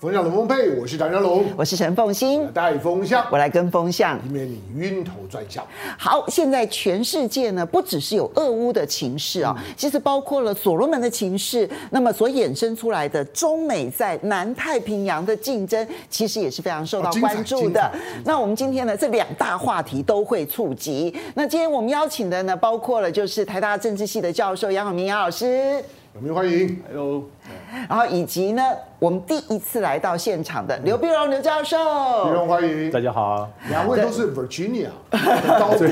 风向龙凤配，我是张家龙，我是陈凤欣，带风向，我来跟风向，以免你晕头转向。好，现在全世界呢，不只是有俄乌的情势啊，嗯、其实包括了所罗门的情势，那么所衍生出来的中美在南太平洋的竞争，其实也是非常受到关注的。那我们今天呢，这两大话题都会触及。那今天我们邀请的呢，包括了就是台大政治系的教授杨永明杨老师。有没有欢迎？Hello。然后以及呢，我们第一次来到现场的刘碧荣刘教授。碧荣欢迎，大家好。两位都是 Virginia 高中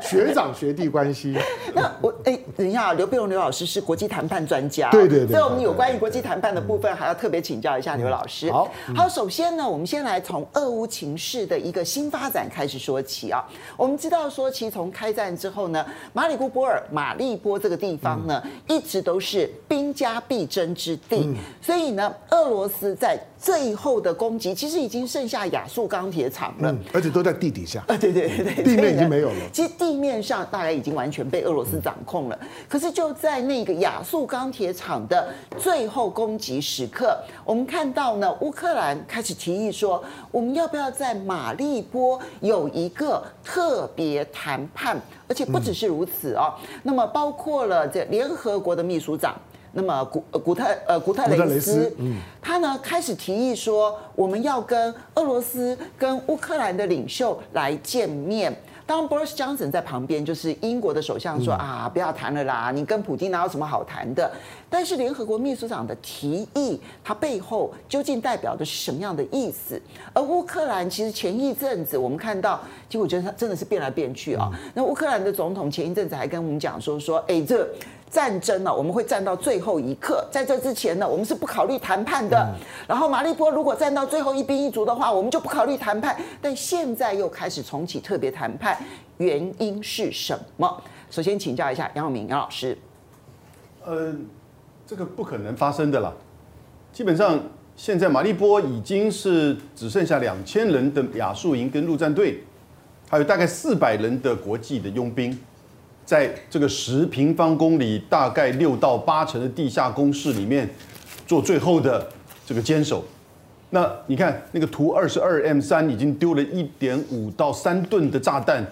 学长学弟关系。那我哎，等一下，刘碧荣刘老师是国际谈判专家。对对对。所以我们有关于国际谈判的部分，还要特别请教一下刘老师。好，好，首先呢，我们先来从俄乌情势的一个新发展开始说起啊。我们知道说，其实从开战之后呢，马里乌波尔、马利波这个地方呢，一直都是兵家必争之地，嗯、所以呢，俄罗斯在最后的攻击，其实已经剩下亚速钢铁厂了，嗯，而且都在地底下，啊，对对对，地面已经没有了。其实地面上大概已经完全被俄罗斯掌控了，可是就在那个亚速钢铁厂的最后攻击时刻，我们看到呢，乌克兰开始提议说，我们要不要在马利波有一个特别谈判？而且不只是如此哦，那么包括了这联合国的秘书长。那么古古特呃古特雷斯，嗯、他呢开始提议说，我们要跟俄罗斯跟乌克兰的领袖来见面。当 Boris Johnson 在旁边，就是英国的首相说、嗯、啊，不要谈了啦，你跟普京哪有什么好谈的？但是联合国秘书长的提议，它背后究竟代表的是什么样的意思？而乌克兰其实前一阵子我们看到，其实我觉得他真的是变来变去啊。嗯、那乌克兰的总统前一阵子还跟我们讲说说，哎这。战争呢，我们会战到最后一刻。在这之前呢，我们是不考虑谈判的。然后马利波如果战到最后一兵一卒的话，我们就不考虑谈判。但现在又开始重启特别谈判，原因是什么？首先请教一下杨永明杨老师。呃，这个不可能发生的啦。基本上现在马利波已经是只剩下两千人的亚速营跟陆战队，还有大概四百人的国际的佣兵。在这个十平方公里，大概六到八层的地下工事里面，做最后的这个坚守。那你看，那个图二十二 M 三已经丢了一点五到三吨的炸弹，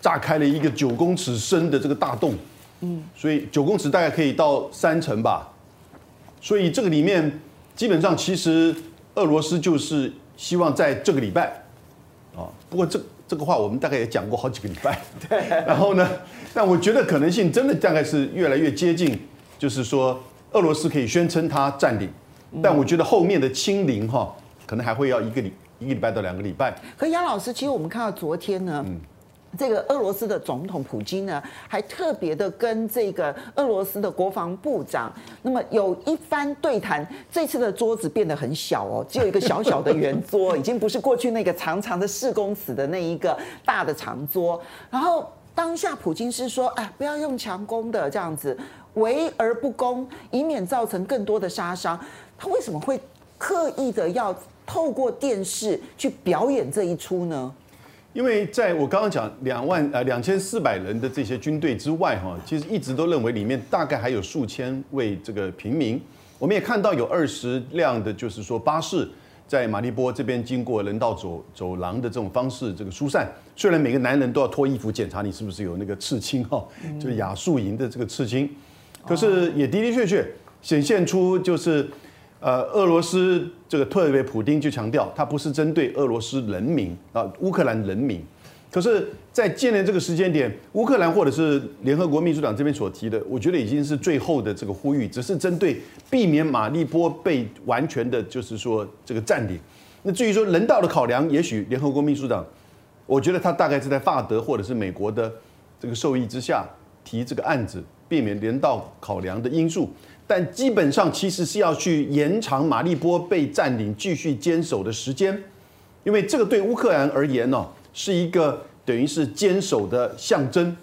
炸开了一个九公尺深的这个大洞。嗯，所以九公尺大概可以到三层吧。所以这个里面基本上其实俄罗斯就是希望在这个礼拜，啊，不过这。这个话我们大概也讲过好几个礼拜，对。然后呢，但我觉得可能性真的大概是越来越接近，就是说俄罗斯可以宣称它占领，但我觉得后面的清零哈，可能还会要一个礼一个礼拜到两个礼拜。可杨老师，其实我们看到昨天呢。嗯这个俄罗斯的总统普京呢，还特别的跟这个俄罗斯的国防部长，那么有一番对谈。这次的桌子变得很小哦，只有一个小小的圆桌，已经不是过去那个长长的四公尺的那一个大的长桌。然后当下普京是说：“哎，不要用强攻的这样子，围而不攻，以免造成更多的杀伤。”他为什么会刻意的要透过电视去表演这一出呢？因为在我刚刚讲两万呃两千四百人的这些军队之外哈，其实一直都认为里面大概还有数千位这个平民。我们也看到有二十辆的，就是说巴士在马利波这边经过人道走走廊的这种方式这个疏散。虽然每个男人都要脱衣服检查你是不是有那个刺青哈，就是亚速营的这个刺青，可是也的的确确显现出就是。呃，俄罗斯这个特别普丁就强调，他不是针对俄罗斯人民啊，乌克兰人民。可是，在今年这个时间点，乌克兰或者是联合国秘书长这边所提的，我觉得已经是最后的这个呼吁，只是针对避免马利波被完全的，就是说这个占领。那至于说人道的考量，也许联合国秘书长，我觉得他大概是在法德或者是美国的这个授意之下提这个案子，避免人道考量的因素。但基本上其实是要去延长马利波被占领、继续坚守的时间，因为这个对乌克兰而言呢，是一个等于是坚守的象征。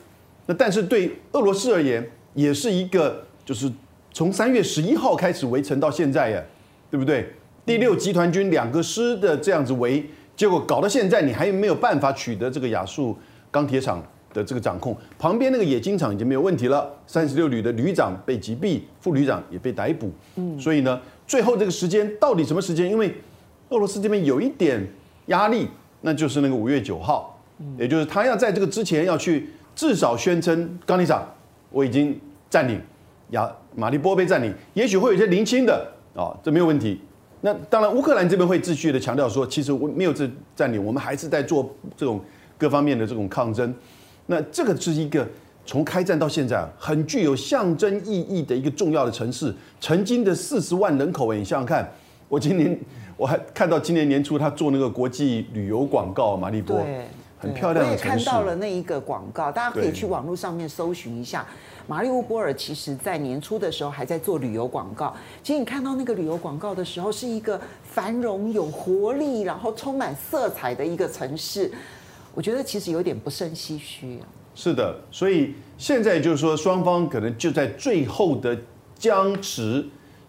那但是对俄罗斯而言，也是一个就是从三月十一号开始围城到现在呀，对不对？第六集团军两个师的这样子围，结果搞到现在，你还没有办法取得这个亚速钢铁厂的这个掌控，旁边那个冶金厂已经没有问题了。三十六旅的旅长被击毙，副旅长也被逮捕。嗯，所以呢，最后这个时间到底什么时间？因为俄罗斯这边有一点压力，那就是那个五月九号，也就是他要在这个之前要去至少宣称钢铁厂我已经占领，亚马利波被占领，也许会有一些零星的啊，这没有问题。那当然，乌克兰这边会继续的强调说，其实我没有这占领，我们还是在做这种各方面的这种抗争。那这个是一个从开战到现在很具有象征意义的一个重要的城市，曾经的四十万人口，你想想看，我今年我还看到今年年初他做那个国际旅游广告，马利波，很漂亮的城市。我也看到了那一个广告，大家可以去网络上面搜寻一下。马利乌波尔其实在年初的时候还在做旅游广告。其实你看到那个旅游广告的时候，是一个繁荣有活力，然后充满色彩的一个城市。我觉得其实有点不胜唏嘘。是的，所以现在就是说，双方可能就在最后的僵持、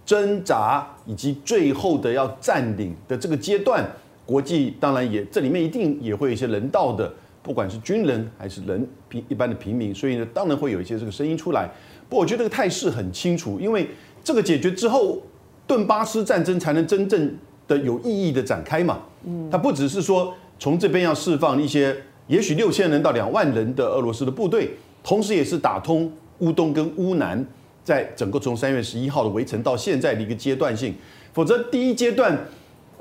挣扎以及最后的要占领的这个阶段，国际当然也这里面一定也会有一些人道的。不管是军人还是人平一般的平民，所以呢，当然会有一些这个声音出来。不过我觉得这个态势很清楚，因为这个解决之后，顿巴斯战争才能真正的有意义的展开嘛。嗯，它不只是说从这边要释放一些也许六千人到两万人的俄罗斯的部队，同时也是打通乌东跟乌南，在整个从三月十一号的围城到现在的一个阶段性。否则第一阶段。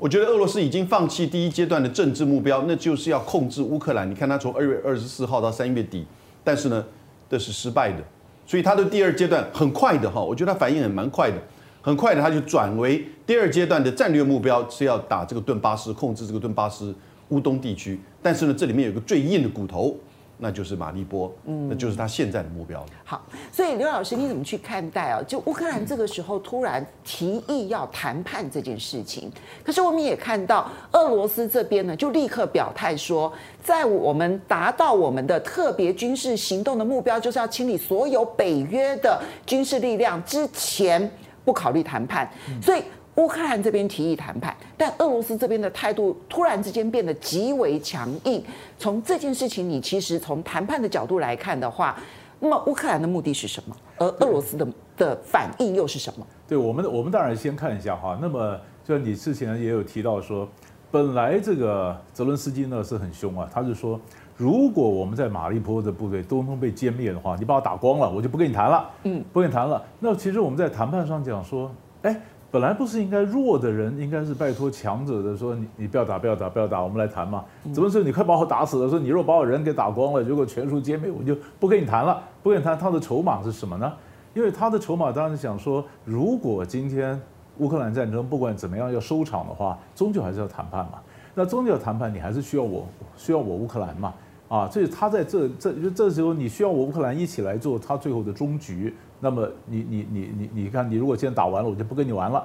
我觉得俄罗斯已经放弃第一阶段的政治目标，那就是要控制乌克兰。你看他从二月二十四号到三月底，但是呢，这是失败的。所以他的第二阶段很快的哈，我觉得他反应很蛮快的，很快的他就转为第二阶段的战略目标是要打这个顿巴斯，控制这个顿巴斯乌东地区。但是呢，这里面有个最硬的骨头。那就是马利波，嗯，那就是他现在的目标。好，所以刘老师你怎么去看待啊？就乌克兰这个时候突然提议要谈判这件事情，可是我们也看到俄罗斯这边呢，就立刻表态说，在我们达到我们的特别军事行动的目标，就是要清理所有北约的军事力量之前，不考虑谈判。所以。乌克兰这边提议谈判，但俄罗斯这边的态度突然之间变得极为强硬。从这件事情，你其实从谈判的角度来看的话，那么乌克兰的目的是什么？而俄罗斯的的反应又是什么？对我们，我们当然先看一下哈。那么，就你之前也有提到说，本来这个泽伦斯基呢是很凶啊，他是说，如果我们在马利波的部队都能被歼灭的话，你把我打光了，我就不跟你谈了。嗯，不跟你谈了。那其实我们在谈判上讲说，哎。本来不是应该弱的人，应该是拜托强者的说，你你不要打不要打不要打，我们来谈嘛。怎么说你快把我打死了？说你若把我人给打光了，如果全数歼灭，我就不跟你谈了，不跟你谈。他的筹码是什么呢？因为他的筹码当然是想说，如果今天乌克兰战争不管怎么样要收场的话，终究还是要谈判嘛。那终究要谈判，你还是需要我需要我乌克兰嘛。啊，所以他在这这就这时候你需要我乌克兰一起来做他最后的终局。那么你你你你你看，你如果现在打完了，我就不跟你玩了，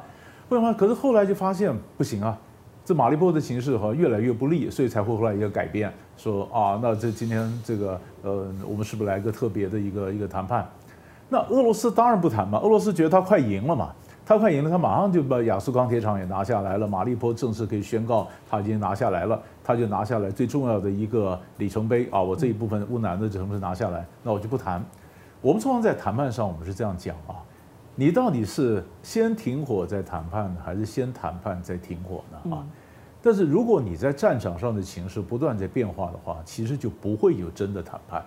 为什么，可是后来就发现不行啊，这马利波的形势哈越来越不利，所以才会后来一个改变，说啊，那这今天这个呃，我们是不是来个特别的一个一个谈判？那俄罗斯当然不谈嘛，俄罗斯觉得他快赢了嘛，他快赢了，他马上就把亚速钢铁厂也拿下来了，马利波正式可以宣告他已经拿下来了，他就拿下来最重要的一个里程碑啊，我这一部分乌南的城市拿下来，那我就不谈。我们通常在谈判上，我们是这样讲啊，你到底是先停火再谈判呢，还是先谈判再停火呢？啊，但是如果你在战场上的形势不断在变化的话，其实就不会有真的谈判，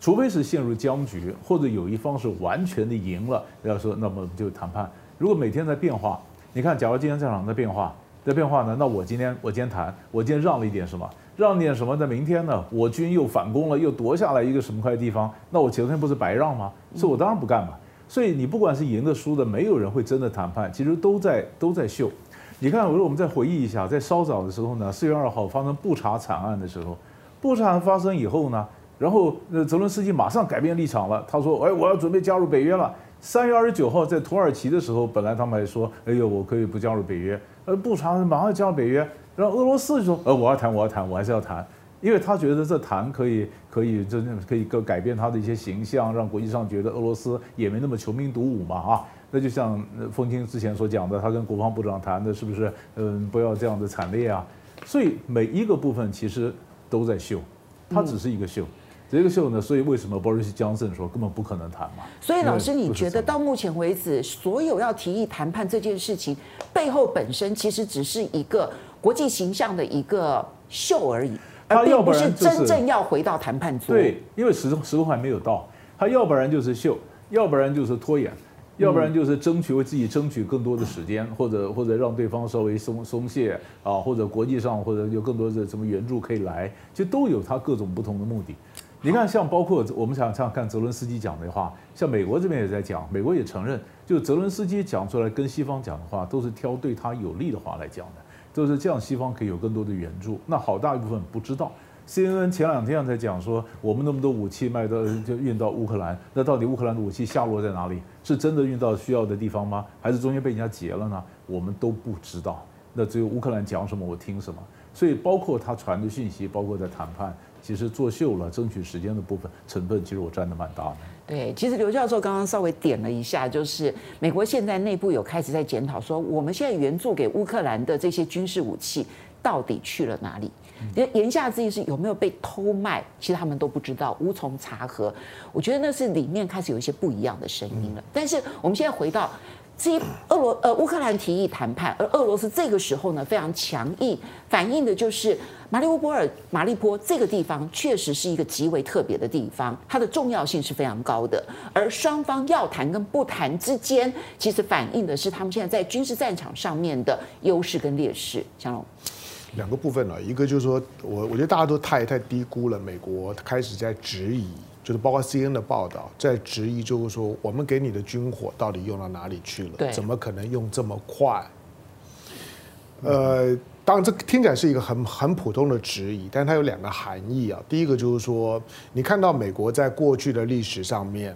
除非是陷入僵局，或者有一方是完全的赢了，要说那么就谈判。如果每天在变化，你看，假如今天战场在变化，在变化呢，那我今天我今天谈，我今天让了一点什么？让点什么？在明天呢？我军又反攻了，又夺下来一个什么块地方？那我前天不是白让吗？所以我当然不干嘛。所以你不管是赢的输的，没有人会真的谈判，其实都在都在秀。你看，我说我们再回忆一下，在稍早的时候呢，四月二号发生布查惨案的时候，布查案发生以后呢，然后呃泽伦斯基马上改变立场了，他说：“哎，我要准备加入北约了。”三月二十九号在土耳其的时候，本来他们还说：“哎呦，我可以不加入北约。”呃，布查马上加入北约。然后俄罗斯就说：“呃，我要谈，我要谈，我还是要谈，因为他觉得这谈可以，可以真正可以改改变他的一些形象，让国际上觉得俄罗斯也没那么穷兵黩武嘛啊。那就像风清之前所讲的，他跟国防部长谈的是不是？嗯，不要这样的惨烈啊。所以每一个部分其实都在秀，它只是一个秀。这个秀呢，所以为什么 Boris Johnson 说根本不可能谈嘛？所以老师，你觉得到目前为止，所有要提议谈判这件事情背后本身其实只是一个国际形象的一个秀而已，而并不是真正要回到谈判桌。对，因为时时候还没有到，他要不然就是秀，要不然就是拖延。要不然就是争取为自己争取更多的时间，或者或者让对方稍微松松懈啊，或者国际上或者有更多的什么援助可以来，其实都有他各种不同的目的。你看，像包括我们想想看泽伦斯基讲的话，像美国这边也在讲，美国也承认，就泽伦斯基讲出来跟西方讲的话，都是挑对他有利的话来讲的，都是这样，西方可以有更多的援助。那好大一部分不知道。CNN 前两天才讲说，我们那么多武器卖到就运到乌克兰，那到底乌克兰的武器下落在哪里？是真的运到需要的地方吗？还是中间被人家劫了呢？我们都不知道。那只有乌克兰讲什么，我听什么。所以包括他传的讯息，包括在谈判，其实作秀了，争取时间的部分成分，其实我占的蛮大的。对，其实刘教授刚刚稍微点了一下，就是美国现在内部有开始在检讨说，我们现在援助给乌克兰的这些军事武器到底去了哪里？言下之意是有没有被偷卖？其实他们都不知道，无从查核。我觉得那是里面开始有一些不一样的声音了。但是我们现在回到这些俄罗呃乌克兰提议谈判，而俄罗斯这个时候呢非常强硬，反映的就是马里乌波尔、马利波这个地方确实是一个极为特别的地方，它的重要性是非常高的。而双方要谈跟不谈之间，其实反映的是他们现在在军事战场上面的优势跟劣势。香龙。两个部分了，一个就是说我我觉得大家都太太低估了美国开始在质疑，就是包括 CNN 的报道在质疑，就是说我们给你的军火到底用到哪里去了？对，怎么可能用这么快？呃，当然这听起来是一个很很普通的质疑，但是它有两个含义啊。第一个就是说，你看到美国在过去的历史上面。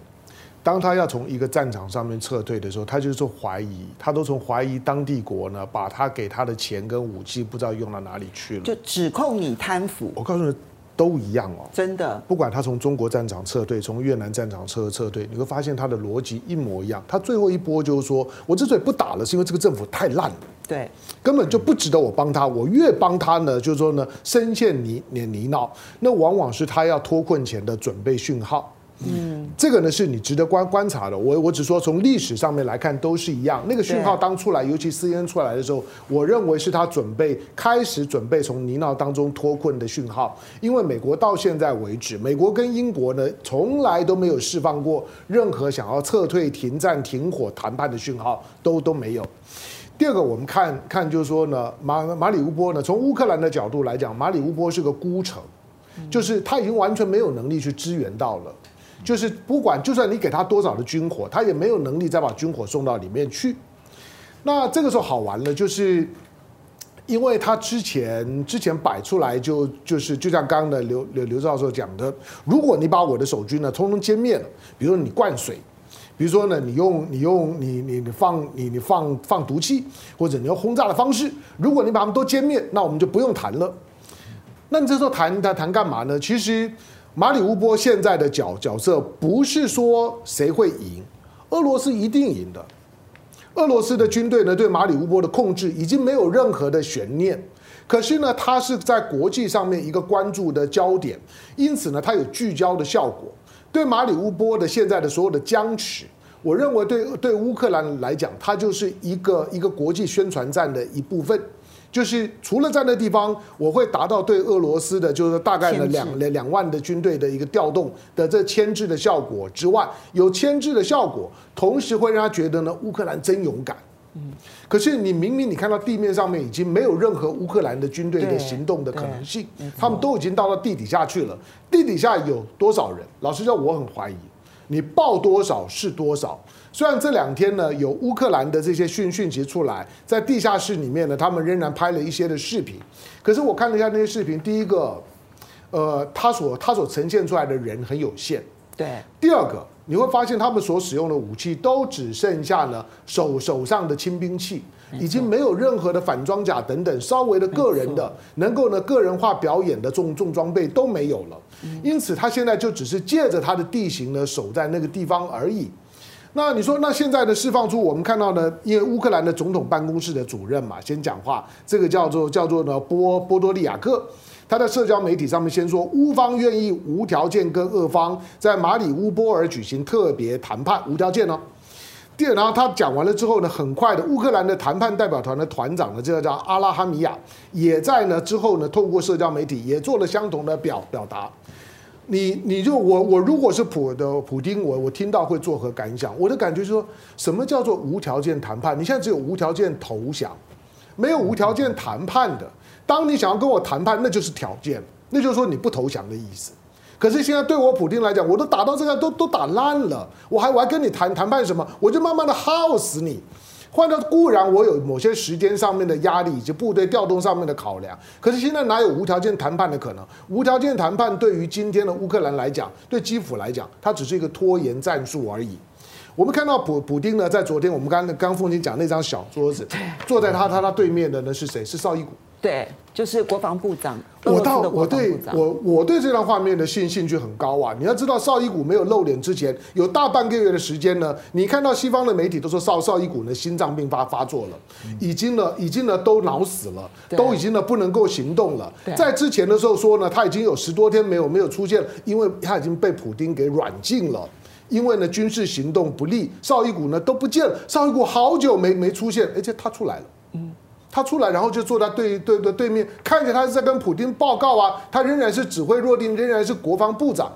当他要从一个战场上面撤退的时候，他就是说怀疑，他都从怀疑当地国呢，把他给他的钱跟武器不知道用到哪里去了，就指控你贪腐。我告诉你，都一样哦，真的。不管他从中国战场撤退，从越南战场撤撤退，你会发现他的逻辑一模一样。他最后一波就是说，我之所以不打了，是因为这个政府太烂了，对，根本就不值得我帮他。我越帮他呢，就是说呢，深陷泥泥泥淖，那往往是他要脱困前的准备讯号。嗯，这个呢是你值得观观察的。我我只说从历史上面来看都是一样。那个讯号当出来，尤其 CNN 出来的时候，我认为是他准备开始准备从泥淖当中脱困的讯号。因为美国到现在为止，美国跟英国呢从来都没有释放过任何想要撤退、停战、停火谈判的讯号，都都没有。第二个，我们看看就是说呢，马马里乌波呢，从乌克兰的角度来讲，马里乌波是个孤城，就是他已经完全没有能力去支援到了。就是不管，就算你给他多少的军火，他也没有能力再把军火送到里面去。那这个时候好玩了，就是因为他之前之前摆出来就就是就像刚刚的刘刘刘教授讲的，如果你把我的守军呢通通歼灭了，比如说你灌水，比如说呢你用你用你你你放你你放放毒气，或者你用轰炸的方式，如果你把他们都歼灭，那我们就不用谈了。那你这时候谈谈谈干嘛呢？其实。马里乌波现在的角角色不是说谁会赢，俄罗斯一定赢的。俄罗斯的军队呢，对马里乌波的控制已经没有任何的悬念。可是呢，它是在国际上面一个关注的焦点，因此呢，它有聚焦的效果。对马里乌波的现在的所有的僵持，我认为对对乌克兰来讲，它就是一个一个国际宣传战的一部分。就是除了在那地方，我会达到对俄罗斯的，就是大概呢两两两万的军队的一个调动的这牵制的效果之外，有牵制的效果，同时会让他觉得呢乌克兰真勇敢。嗯，可是你明明你看到地面上面已经没有任何乌克兰的军队的行动的可能性，他们都已经到了地底下去了。地底下有多少人？老实说，我很怀疑。你报多少是多少。虽然这两天呢，有乌克兰的这些讯讯息出来，在地下室里面呢，他们仍然拍了一些的视频。可是我看了一下那些视频，第一个，呃，他所他所呈现出来的人很有限。对。第二个，你会发现他们所使用的武器都只剩下了手手上的轻兵器，已经没有任何的反装甲等等稍微的个人的能够呢个人化表演的重重装备都没有了。因此，他现在就只是借着他的地形呢守在那个地方而已。那你说，那现在的释放出我们看到呢？因为乌克兰的总统办公室的主任嘛，先讲话，这个叫做叫做呢波波多利亚克，他在社交媒体上面先说，乌方愿意无条件跟俄方在马里乌波尔举行特别谈判，无条件哦。第二，然后他讲完了之后呢，很快的，乌克兰的谈判代表团的团长呢，这个叫阿拉哈米亚，也在呢之后呢，透过社交媒体也做了相同的表表达。你你就我我如果是普的普丁，我我听到会作何感想？我的感觉是说，什么叫做无条件谈判？你现在只有无条件投降，没有无条件谈判的。当你想要跟我谈判，那就是条件，那就是说你不投降的意思。可是现在对我普京来讲，我都打到这个都都打烂了，我还我还跟你谈谈判什么？我就慢慢的耗死你。换到固然我有某些时间上面的压力以及部队调动上面的考量，可是现在哪有无条件谈判的可能？无条件谈判对于今天的乌克兰来讲，对基辅来讲，它只是一个拖延战术而已。我们看到普普丁呢，在昨天我们刚刚凤青讲那张小桌子，坐在他他他对面的呢是谁？是绍伊古。对，就是国防部长。我到我对我我对这张画面的兴兴趣很高啊！你要知道，绍伊古没有露脸之前，有大半个月的时间呢。你看到西方的媒体都说绍绍伊古呢心脏病发发作了，已经呢已经呢都脑死了，都已经呢不能够行动了。在之前的时候说呢，他已经有十多天没有没有出现，因为他已经被普丁给软禁了，因为呢军事行动不利，绍伊古呢都不见了，绍伊古好久没没出现，而且他出来了，嗯。他出来，然后就坐在对对对对面，看着他是在跟普丁报告啊，他仍然是指挥若定，仍然是国防部长。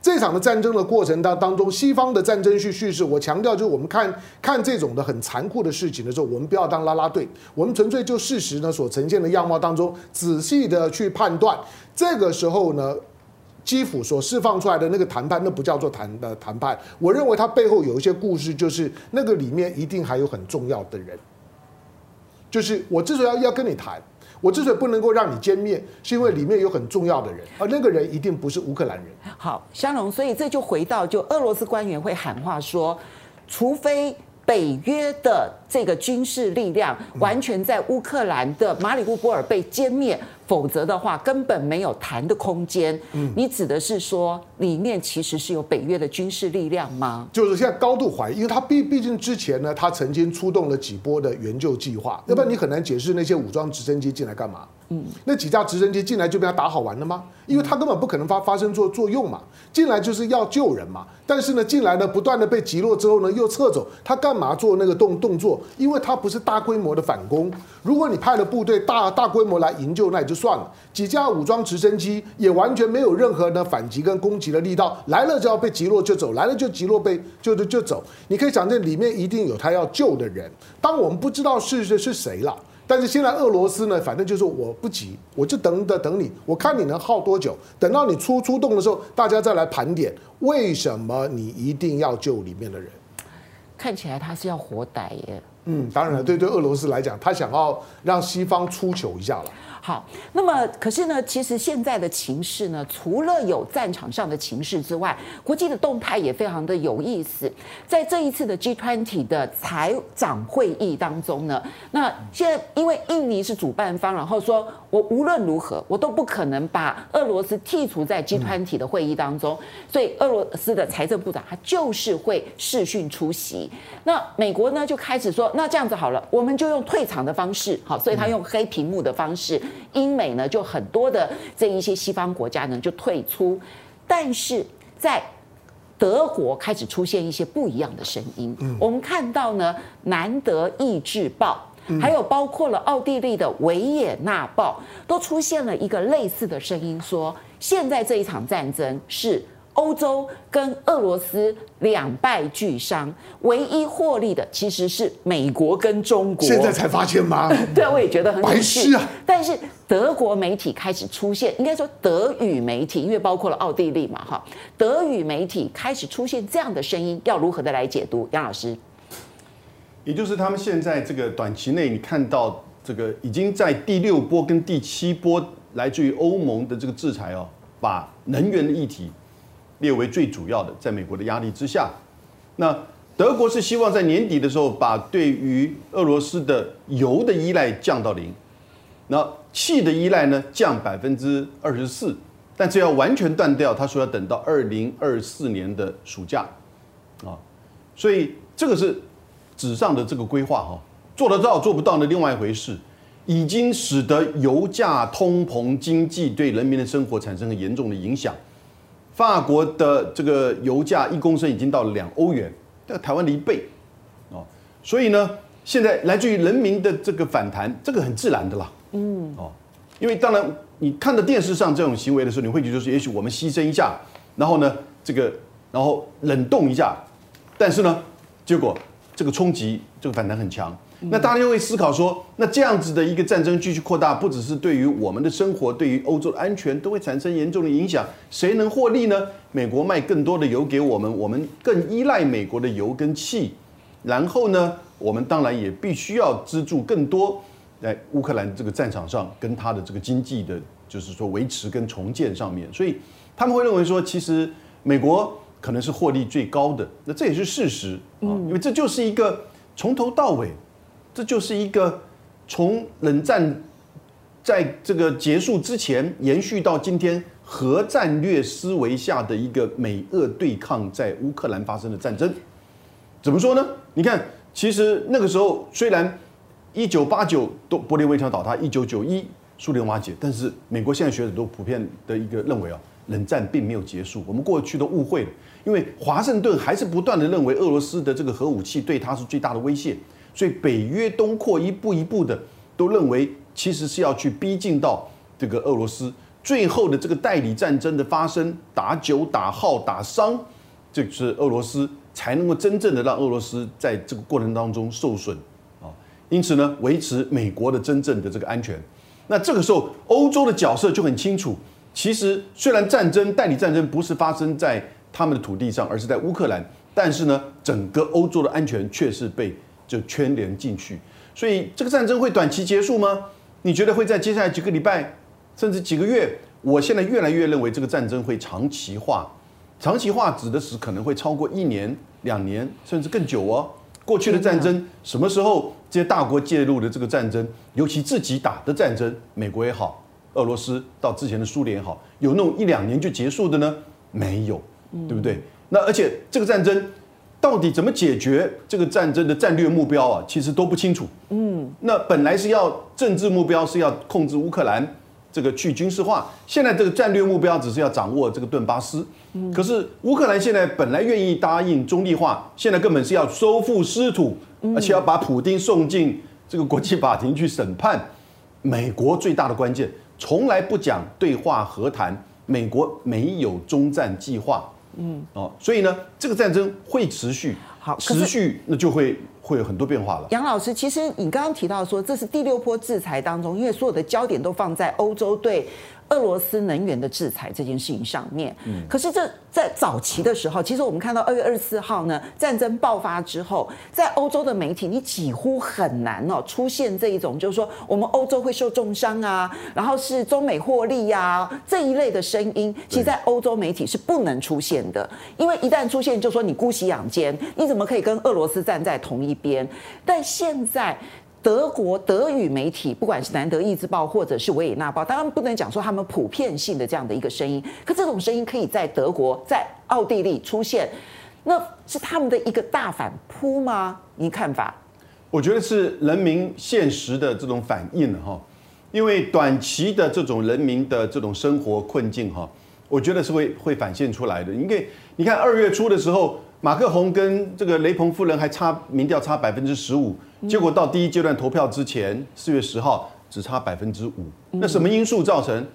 这场的战争的过程当当中，西方的战争叙叙事，我强调就是我们看看这种的很残酷的事情的时候，我们不要当啦啦队，我们纯粹就事实呢所呈现的样貌当中，仔细的去判断。这个时候呢，基辅所释放出来的那个谈判，那不叫做谈的谈判。我认为它背后有一些故事，就是那个里面一定还有很重要的人。就是我之所以要要跟你谈，我之所以不能够让你歼灭，是因为里面有很重要的人，而那个人一定不是乌克兰人。好，香龙，所以这就回到，就俄罗斯官员会喊话说，除非。北约的这个军事力量完全在乌克兰的马里乌波尔被歼灭，否则的话根本没有谈的空间。嗯，你指的是说里面其实是有北约的军事力量吗？就是现在高度怀疑，因为他毕毕竟之前呢，他曾经出动了几波的援救计划，要不然你很难解释那些武装直升机进来干嘛。嗯，那几架直升机进来就被他打好玩了吗？因为他根本不可能发发生作作用嘛，进来就是要救人嘛。但是呢，进来呢不断的被击落之后呢又撤走，他干嘛做那个动动作？因为他不是大规模的反攻。如果你派了部队大大规模来营救，那也就算了。几架武装直升机也完全没有任何的反击跟攻击的力道，来了就要被击落就走，来了就击落被就就就走。你可以想，这里面一定有他要救的人。当我们不知道是是是谁了。但是现在俄罗斯呢，反正就是我不急，我就等等等你，我看你能耗多久。等到你出出动的时候，大家再来盘点为什么你一定要救里面的人。看起来他是要活逮耶。嗯，当然了，对对，俄罗斯来讲，他想要让西方出糗一下了。好，那么可是呢，其实现在的情势呢，除了有战场上的情势之外，国际的动态也非常的有意思。在这一次的 G20 的财长会议当中呢，那现在因为印尼是主办方，然后说我无论如何我都不可能把俄罗斯剔除在集团体的会议当中，所以俄罗斯的财政部长他就是会视讯出席。那美国呢就开始说，那这样子好了，我们就用退场的方式，好，所以他用黑屏幕的方式。英美呢，就很多的这一些西方国家呢就退出，但是在德国开始出现一些不一样的声音。嗯，我们看到呢，《南德意志报》还有包括了奥地利的《维也纳报》都出现了一个类似的声音，说现在这一场战争是。欧洲跟俄罗斯两败俱伤，唯一获利的其实是美国跟中国。现在才发现吗？对，我也觉得很白痴啊。但是德国媒体开始出现，应该说德语媒体，因为包括了奥地利嘛，哈，德语媒体开始出现这样的声音，要如何的来解读？杨老师，也就是他们现在这个短期内，你看到这个已经在第六波跟第七波来自于欧盟的这个制裁哦，把能源的议题。列为最主要的，在美国的压力之下，那德国是希望在年底的时候把对于俄罗斯的油的依赖降到零，那气的依赖呢降百分之二十四，但这要完全断掉，他说要等到二零二四年的暑假，啊，所以这个是纸上的这个规划哈，做得到做不到呢另外一回事，已经使得油价、通膨、经济对人民的生活产生很严重的影响。法国的这个油价一公升已经到了两欧元，在台湾的一倍哦。所以呢，现在来自于人民的这个反弹，这个很自然的啦。嗯，哦，因为当然你看到电视上这种行为的时候，你会觉得说，也许我们牺牲一下，然后呢，这个然后冷冻一下，但是呢，结果这个冲击，这个反弹很强。那大家就会思考说，那这样子的一个战争继续扩大，不只是对于我们的生活，对于欧洲的安全都会产生严重的影响。谁能获利呢？美国卖更多的油给我们，我们更依赖美国的油跟气。然后呢，我们当然也必须要资助更多在乌克兰这个战场上跟他的这个经济的，就是说维持跟重建上面。所以他们会认为说，其实美国可能是获利最高的。那这也是事实啊，因为这就是一个从头到尾。这就是一个从冷战在这个结束之前延续到今天核战略思维下的一个美俄对抗在乌克兰发生的战争。怎么说呢？你看，其实那个时候虽然一九八九都柏林围墙倒塌，一九九一苏联瓦解，但是美国现在学者都普遍的一个认为啊，冷战并没有结束。我们过去都误会了，因为华盛顿还是不断的认为俄罗斯的这个核武器对他是最大的威胁。所以北约东扩一步一步的都认为，其实是要去逼近到这个俄罗斯，最后的这个代理战争的发生，打久打耗打伤，这是俄罗斯才能够真正的让俄罗斯在这个过程当中受损啊。因此呢，维持美国的真正的这个安全。那这个时候，欧洲的角色就很清楚。其实虽然战争代理战争不是发生在他们的土地上，而是在乌克兰，但是呢，整个欧洲的安全却是被。就牵连进去，所以这个战争会短期结束吗？你觉得会在接下来几个礼拜，甚至几个月？我现在越来越认为这个战争会长期化。长期化指的是可能会超过一年、两年，甚至更久哦。过去的战争什么时候这些大国介入的这个战争，尤其自己打的战争，美国也好，俄罗斯到之前的苏联也好，有那种一两年就结束的呢？没有，对不对？那而且这个战争。到底怎么解决这个战争的战略目标啊？其实都不清楚。嗯，那本来是要政治目标是要控制乌克兰，这个去军事化。现在这个战略目标只是要掌握这个顿巴斯。嗯，可是乌克兰现在本来愿意答应中立化，现在根本是要收复失土，而且要把普丁送进这个国际法庭去审判。美国最大的关键从来不讲对话和谈，美国没有中战计划。嗯哦，所以呢，这个战争会持续，好持续，那就会会有很多变化了。杨老师，其实你刚刚提到说，这是第六波制裁当中，因为所有的焦点都放在欧洲对。俄罗斯能源的制裁这件事情上面，嗯，可是这在早期的时候，其实我们看到二月二十四号呢，战争爆发之后，在欧洲的媒体，你几乎很难哦出现这一种，就是说我们欧洲会受重伤啊，然后是中美获利呀这一类的声音，其实，在欧洲媒体是不能出现的，因为一旦出现，就说你姑息养奸，你怎么可以跟俄罗斯站在同一边？但现在。德国德语媒体，不管是南德意志报或者是维也纳报，当然不能讲说他们普遍性的这样的一个声音，可这种声音可以在德国、在奥地利出现，那是他们的一个大反扑吗？你看法？我觉得是人民现实的这种反应了哈，因为短期的这种人民的这种生活困境哈，我觉得是会会反现出来的。因为你看二月初的时候，马克宏跟这个雷鹏夫人还差民调差百分之十五。结果到第一阶段投票之前，四月十号只差百分之五。那什么因素造成？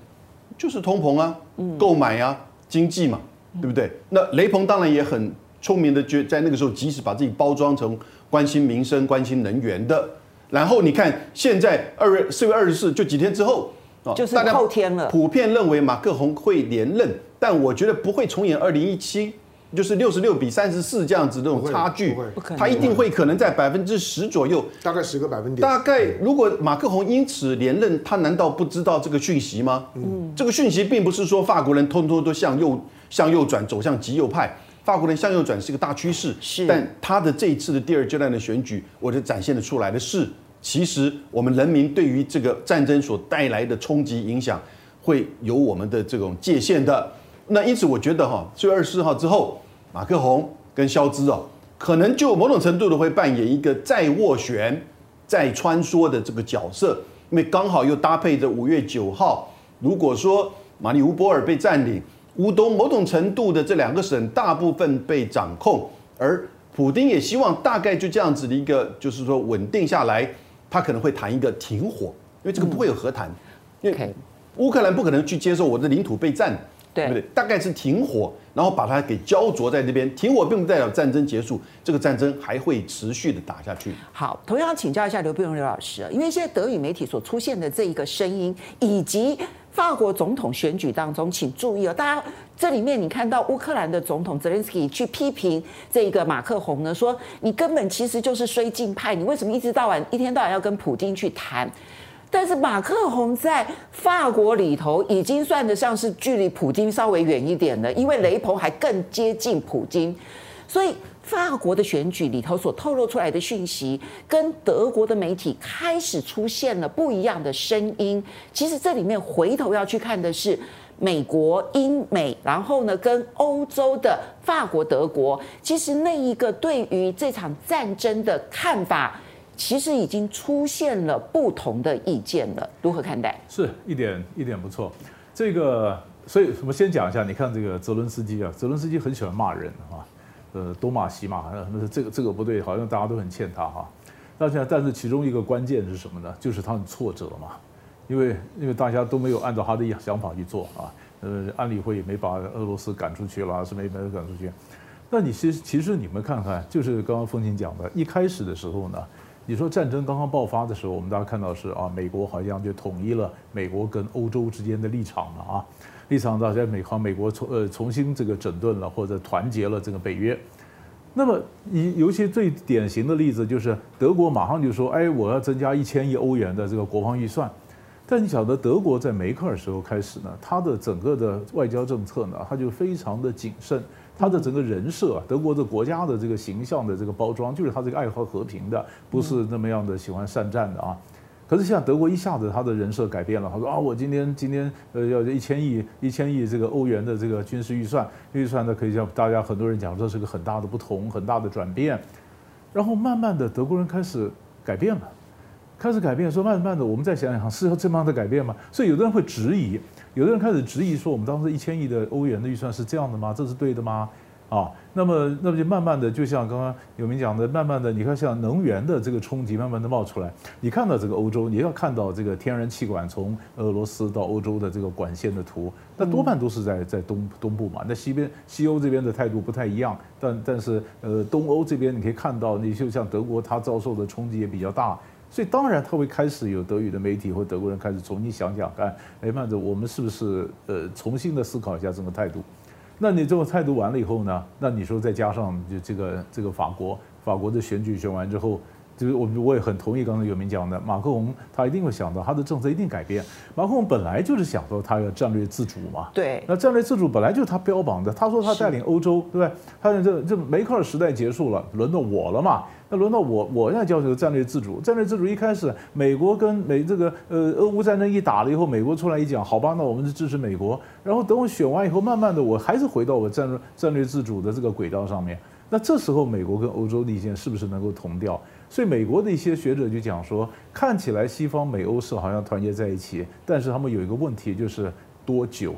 就是通膨啊，购买啊，经济嘛，对不对？那雷鹏当然也很聪明的，觉在那个时候即使把自己包装成关心民生、关心能源的。然后你看，现在二月四月二十四就几天之后啊，就是后天了。普遍认为马克宏会连任，但我觉得不会重演二零一七。就是六十六比三十四这样子的这种差距，他一定会可能在百分之十左右，大概十个百分点。大概如果马克宏因此连任，他难道不知道这个讯息吗？嗯，这个讯息并不是说法国人通通都向右向右转，走向极右派。法国人向右转是一个大趋势，是。但他的这一次的第二阶段的选举，我就展现的出来的是，其实我们人民对于这个战争所带来的冲击影响，会有我们的这种界限的。那因此，我觉得哈，四月二十四号之后，马克宏跟肖兹哦，可能就某种程度的会扮演一个再斡旋、再穿梭的这个角色。因为刚好又搭配着五月九号，如果说马里乌波尔被占领，乌东某种程度的这两个省大部分被掌控，而普丁也希望大概就这样子的一个，就是说稳定下来，他可能会谈一个停火，因为这个不会有和谈，因为乌克兰不可能去接受我的领土被占。对不对？大概是停火，然后把它给焦灼在那边。停火并不代表战争结束，这个战争还会持续的打下去。好，同样请教一下刘必荣刘老师，因为现在德语媒体所出现的这一个声音，以及法国总统选举当中，请注意哦，大家这里面你看到乌克兰的总统泽连斯基去批评这个马克宏呢，说你根本其实就是绥靖派，你为什么一直到晚一天到晚要跟普京去谈？但是马克宏在法国里头已经算得上是距离普京稍微远一点的，因为雷朋还更接近普京，所以法国的选举里头所透露出来的讯息，跟德国的媒体开始出现了不一样的声音。其实这里面回头要去看的是美国、英美，然后呢跟欧洲的法国、德国，其实那一个对于这场战争的看法。其实已经出现了不同的意见了，如何看待？是一点一点不错。这个，所以我们先讲一下。你看这个泽伦斯基啊，泽伦斯基很喜欢骂人啊，呃，东骂西骂，那这个这个不对，好像大家都很欠他哈。但是但是其中一个关键是什么呢？就是他很挫折嘛，因为因为大家都没有按照他的想法去做啊。呃，安理会也没把俄罗斯赶出去了，是没没赶出去。那你其实其实你们看看，就是刚刚风琴讲的，一开始的时候呢。你说战争刚刚爆发的时候，我们大家看到是啊，美国好像就统一了美国跟欧洲之间的立场了啊，立场大家美好美国重呃重新这个整顿了或者团结了这个北约。那么你尤其最典型的例子就是德国马上就说，哎，我要增加一千亿欧元的这个国防预算。但你晓得德国在梅克尔时候开始呢，他的整个的外交政策呢，他就非常的谨慎。他的整个人设啊，德国的国家的这个形象的这个包装，就是他这个爱好和平的，不是那么样的喜欢善战的啊。可是像德国一下子他的人设改变了，他说啊，我今天今天呃要一千亿一千亿这个欧元的这个军事预算，预算呢可以叫大家很多人讲这是个很大的不同，很大的转变。然后慢慢的德国人开始改变了，开始改变，说慢慢的我们再想想，是要这么样的改变吗？所以有的人会质疑。有的人开始质疑说，我们当时一千亿的欧元的预算是这样的吗？这是对的吗？啊，那么那么就慢慢的，就像刚刚有明讲的，慢慢的，你看像能源的这个冲击慢慢的冒出来。你看到这个欧洲，你要看到这个天然气管从俄罗斯到欧洲的这个管线的图，那多半都是在在东东部嘛。那西边西欧这边的态度不太一样，但但是呃东欧这边你可以看到，你就像德国，它遭受的冲击也比较大。所以当然他会开始有德语的媒体或德国人开始重新想想看，哎，慢着，我们是不是呃重新的思考一下这个态度？那你这个态度完了以后呢？那你说再加上就这个这个法国法国的选举选完之后。就是我我也很同意刚才有明讲的，马克龙他一定会想到他的政策一定改变。马克龙本来就是想说他要战略自主嘛，对，那战略自主本来就是他标榜的。他说他带领欧洲，对不对？他这这梅克尔时代结束了，轮到我了嘛？那轮到我，我要叫求战略自主。战略自主一开始，美国跟美这个呃俄乌战争一打了以后，美国出来一讲，好吧，那我们是支持美国。然后等我选完以后，慢慢的我还是回到我战略战略自主的这个轨道上面。那这时候美国跟欧洲的意见是不是能够同调？所以美国的一些学者就讲说，看起来西方美欧是好像团结在一起，但是他们有一个问题，就是多久，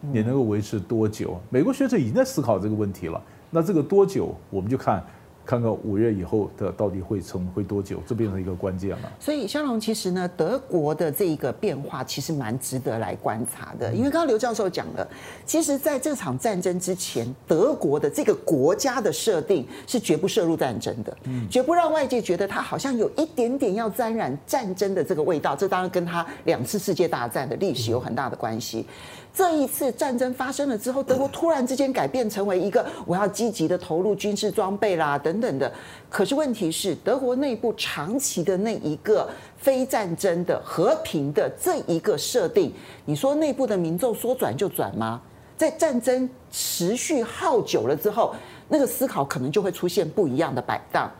你能够维持多久？美国学者已经在思考这个问题了。那这个多久，我们就看。看看五月以后的到底会撑会多久，这变成一个关键了。所以，香龙其实呢，德国的这一个变化其实蛮值得来观察的。因为刚刚刘教授讲了，其实在这场战争之前，德国的这个国家的设定是绝不涉入战争的，绝不让外界觉得它好像有一点点要沾染战争的这个味道。这当然跟他两次世界大战的历史有很大的关系。这一次战争发生了之后，德国突然之间改变成为一个我要积极的投入军事装备啦等等的。可是问题是，德国内部长期的那一个非战争的和平的这一个设定，你说内部的民众说转就转吗？在战争持续耗久了之后，那个思考可能就会出现不一样的摆荡。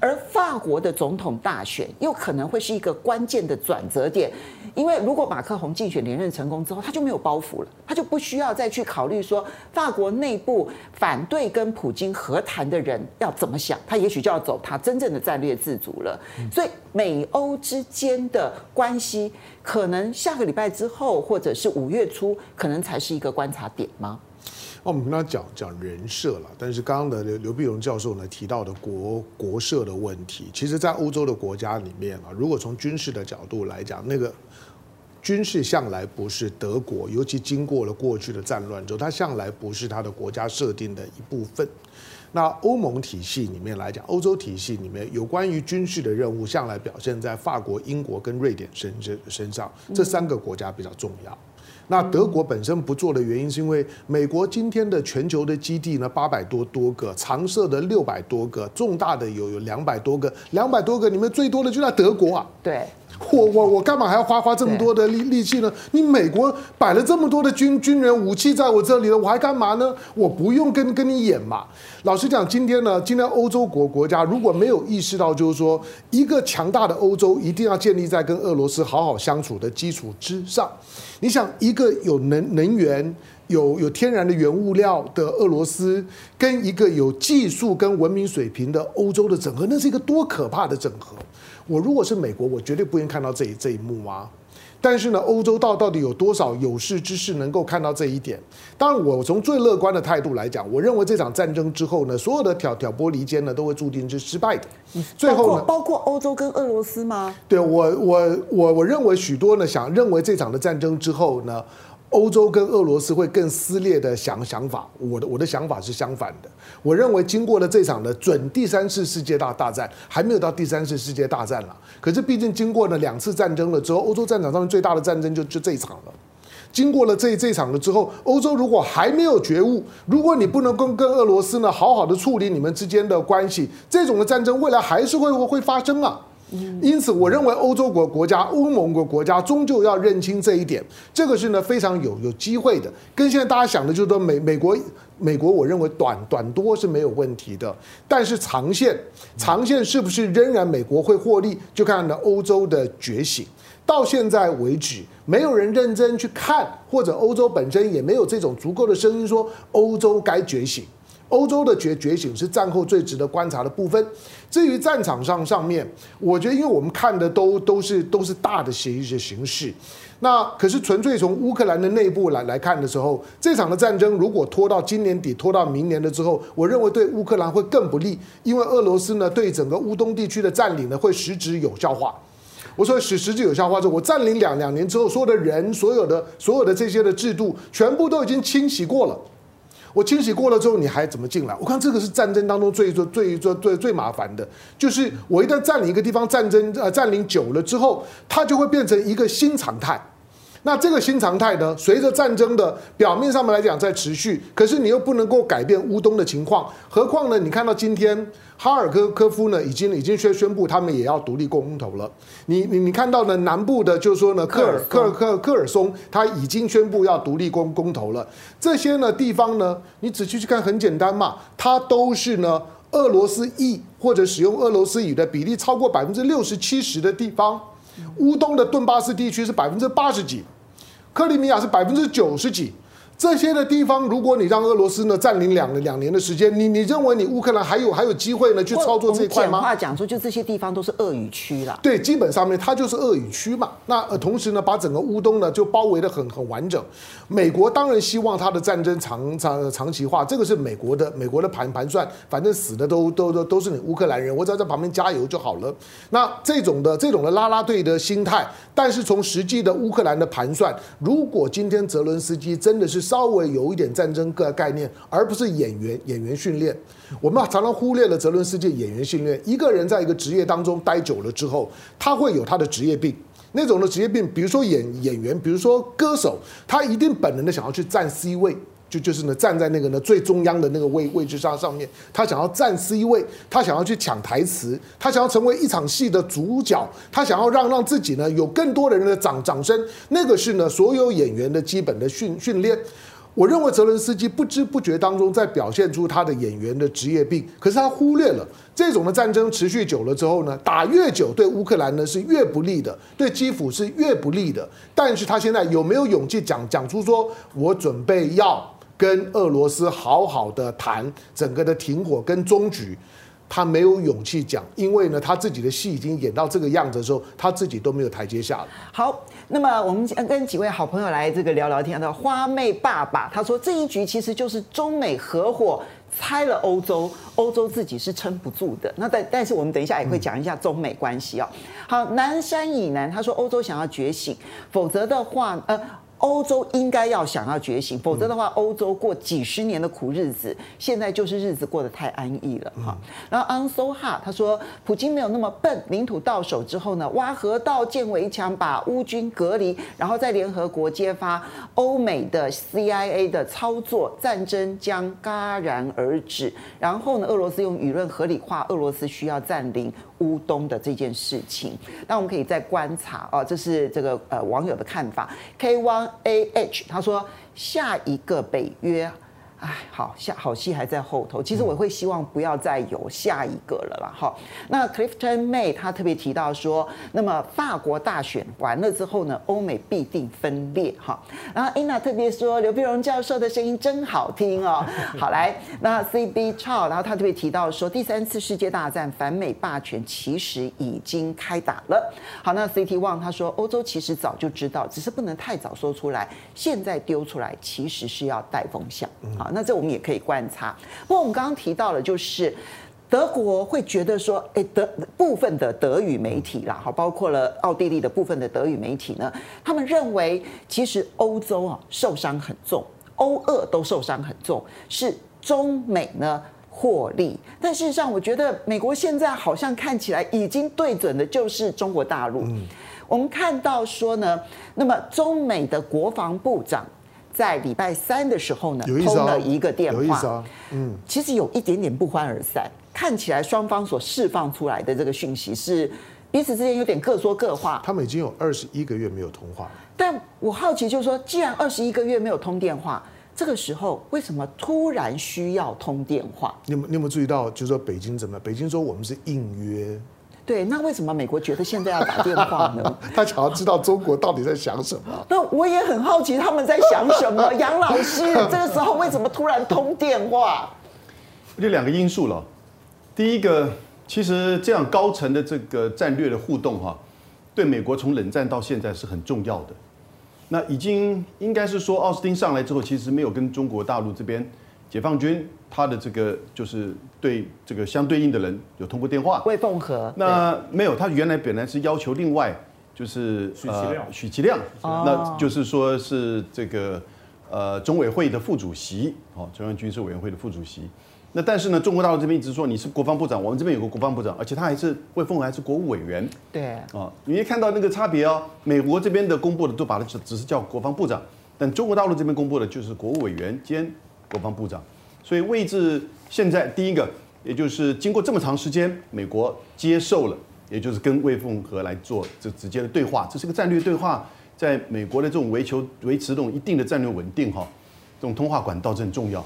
而法国的总统大选又可能会是一个关键的转折点，因为如果马克宏竞选连任成功之后，他就没有包袱了，他就不需要再去考虑说法国内部反对跟普京和谈的人要怎么想，他也许就要走他真正的战略自主了。所以美欧之间的关系，可能下个礼拜之后，或者是五月初，可能才是一个观察点吗？那我们跟他讲讲人设了，但是刚刚的刘刘碧荣教授呢提到的国国设的问题，其实，在欧洲的国家里面啊，如果从军事的角度来讲，那个军事向来不是德国，尤其经过了过去的战乱之后，它向来不是它的国家设定的一部分。那欧盟体系里面来讲，欧洲体系里面有关于军事的任务，向来表现在法国、英国跟瑞典身身身上，这三个国家比较重要。那德国本身不做的原因，是因为美国今天的全球的基地呢，八百多多个，常设的六百多个，重大的有有两百多个，两百多个里面最多的就在德国啊。对。我我我干嘛还要花花这么多的力力气呢？你美国摆了这么多的军军人武器在我这里了，我还干嘛呢？我不用跟跟你演嘛。老实讲，今天呢，今天欧洲国国家如果没有意识到，就是说一个强大的欧洲一定要建立在跟俄罗斯好好相处的基础之上。你想，一个有能能源、有有天然的原物料的俄罗斯，跟一个有技术跟文明水平的欧洲的整合，那是一个多可怕的整合。我如果是美国，我绝对不愿意看到这一这一幕啊！但是呢，欧洲到到底有多少有识之士能够看到这一点？当然，我从最乐观的态度来讲，我认为这场战争之后呢，所有的挑挑拨离间呢，都会注定是失败的。最后呢，包括欧洲跟俄罗斯吗？对，我我我我认为许多呢想认为这场的战争之后呢。欧洲跟俄罗斯会更撕裂的想想法，我的我的想法是相反的。我认为经过了这场的准第三次世界大大战，还没有到第三次世界大战了。可是毕竟经过了两次战争了之后，欧洲战场上面最大的战争就就这一场了。经过了这这一场了之后，欧洲如果还没有觉悟，如果你不能跟跟俄罗斯呢好好的处理你们之间的关系，这种的战争未来还是会会发生啊。因此，我认为欧洲国国家、欧盟国国家终究要认清这一点，这个是呢非常有有机会的。跟现在大家想的，就是说美美国美国，我认为短短多是没有问题的，但是长线长线是不是仍然美国会获利，就看呢欧洲的觉醒。到现在为止，没有人认真去看，或者欧洲本身也没有这种足够的声音说欧洲该觉醒。欧洲的觉觉醒是战后最值得观察的部分。至于战场上上面，我觉得，因为我们看的都都是都是大的协议的形式，那可是纯粹从乌克兰的内部来来看的时候，这场的战争如果拖到今年底，拖到明年的之后，我认为对乌克兰会更不利，因为俄罗斯呢对整个乌东地区的占领呢会实质有效化。我说实实质有效化之后，我占领两两年之后，所有的人、所有的所有的这些的制度，全部都已经清洗过了。我清洗过了之后，你还怎么进来？我看这个是战争当中最最最最最麻烦的，就是我一旦占领一个地方，战争呃占领久了之后，它就会变成一个新常态。那这个新常态呢，随着战争的表面上面来讲在持续，可是你又不能够改变乌东的情况。何况呢，你看到今天哈尔科科夫呢，已经已经宣宣布他们也要独立公投了。你你你看到呢，南部的，就是说呢，克尔克尔克尔科尔松，他已经宣布要独立公公投了。这些呢地方呢，你仔细去看，很简单嘛，它都是呢俄罗斯裔或者使用俄罗斯语的比例超过百分之六十七十的地方。乌东的顿巴斯地区是百分之八十几，克里米亚是百分之九十几。这些的地方，如果你让俄罗斯呢占领两两年的时间，你你认为你乌克兰还有还有机会呢去操作这一块吗？简话讲说，就这些地方都是俄语区了。对，基本上面它就是俄语区嘛。那呃，同时呢，把整个乌东呢就包围的很很完整。美国当然希望它的战争长长长期化，这个是美国的美国的盘盘算。反正死的都都都都是你乌克兰人，我只要在旁边加油就好了。那这种的这种的拉拉队的心态，但是从实际的乌克兰的盘算，如果今天泽伦斯基真的是。稍微有一点战争个概念，而不是演员演员训练。我们常常忽略了泽伦斯基演员训练。一个人在一个职业当中待久了之后，他会有他的职业病。那种的职业病，比如说演演员，比如说歌手，他一定本能的想要去占 C 位。就就是呢，站在那个呢最中央的那个位位置上上面，他想要占 C 位，他想要去抢台词，他想要成为一场戏的主角，他想要让让自己呢有更多的人的掌掌声，那个是呢所有演员的基本的训训练。我认为泽伦斯基不知不觉当中在表现出他的演员的职业病，可是他忽略了这种的战争持续久了之后呢，打越久对乌克兰呢是越不利的，对基辅是越不利的。但是他现在有没有勇气讲讲出说，我准备要跟俄罗斯好好的谈整个的停火跟终局？他没有勇气讲，因为呢，他自己的戏已经演到这个样子的时候，他自己都没有台阶下了。好，那么我们跟几位好朋友来这个聊聊天的花妹爸爸，他说这一局其实就是中美合伙拆了欧洲，欧洲自己是撑不住的。那但但是我们等一下也会讲一下中美关系啊。好，南山以南他说欧洲想要觉醒，否则的话呃。欧洲应该要想要觉醒，否则的话，欧洲过几十年的苦日子，现在就是日子过得太安逸了哈。然后 Ansoha 他说，普京没有那么笨，领土到手之后呢，挖河道、建围墙，把乌军隔离，然后在联合国揭发欧美的 CIA 的操作，战争将戛然而止。然后呢，俄罗斯用舆论合理化俄罗斯需要占领乌东的这件事情。那我们可以再观察哦，这是这个呃网友的看法。K One。A H，他说下一个北约。哎，好下好戏还在后头。其实我会希望不要再有下一个了啦。好，那 Clifton May 他特别提到说，那么法国大选完了之后呢，欧美必定分裂。哈，然后 Ina 特别说，刘必荣教授的声音真好听哦。好来，那 C B Chow，然后他特别提到说，第三次世界大战反美霸权其实已经开打了。好，那 C T One 他说，欧洲其实早就知道，只是不能太早说出来，现在丢出来其实是要带风向。好。那这我们也可以观察。不过我们刚刚提到了，就是德国会觉得说，哎，德部分的德语媒体啦，好，包括了奥地利的部分的德语媒体呢，他们认为其实欧洲啊受伤很重，欧俄都受伤很重，是中美呢获利。但事实上，我觉得美国现在好像看起来已经对准的就是中国大陆。我们看到说呢，那么中美的国防部长。在礼拜三的时候呢，通了一个电话，嗯，其实有一点点不欢而散，看起来双方所释放出来的这个讯息是彼此之间有点各说各话。他们已经有二十一个月没有通话，但我好奇就是说，既然二十一个月没有通电话，这个时候为什么突然需要通电话？你有你有没有注意到，就是说北京怎么样？北京说我们是应约。对，那为什么美国觉得现在要打电话呢？他想要知道中国到底在想什么。那我也很好奇他们在想什么。杨老师，这个时候为什么突然通电话？有两个因素了。第一个，其实这样高层的这个战略的互动哈，对美国从冷战到现在是很重要的。那已经应该是说，奥斯汀上来之后，其实没有跟中国大陆这边解放军。他的这个就是对这个相对应的人有通过电话，魏凤和。那没有，他原来本来是要求另外就是许其亮，许其亮，那就是说是这个呃中委会的副主席，哦，中央军事委员会的副主席。那但是呢，中国大陆这边一直说你是国防部长，我们这边有个国防部长，而且他还是魏凤和还是国务委员。对，啊，你一看到那个差别哦，美国这边的公布的都把它只只是叫国防部长，但中国大陆这边公布的就是国务委员兼国防部长。所以位置现在第一个，也就是经过这么长时间，美国接受了，也就是跟魏凤和来做这直接的对话，这是个战略对话，在美国的这种维求维持这种一定的战略稳定哈，这种通话管道是很重要。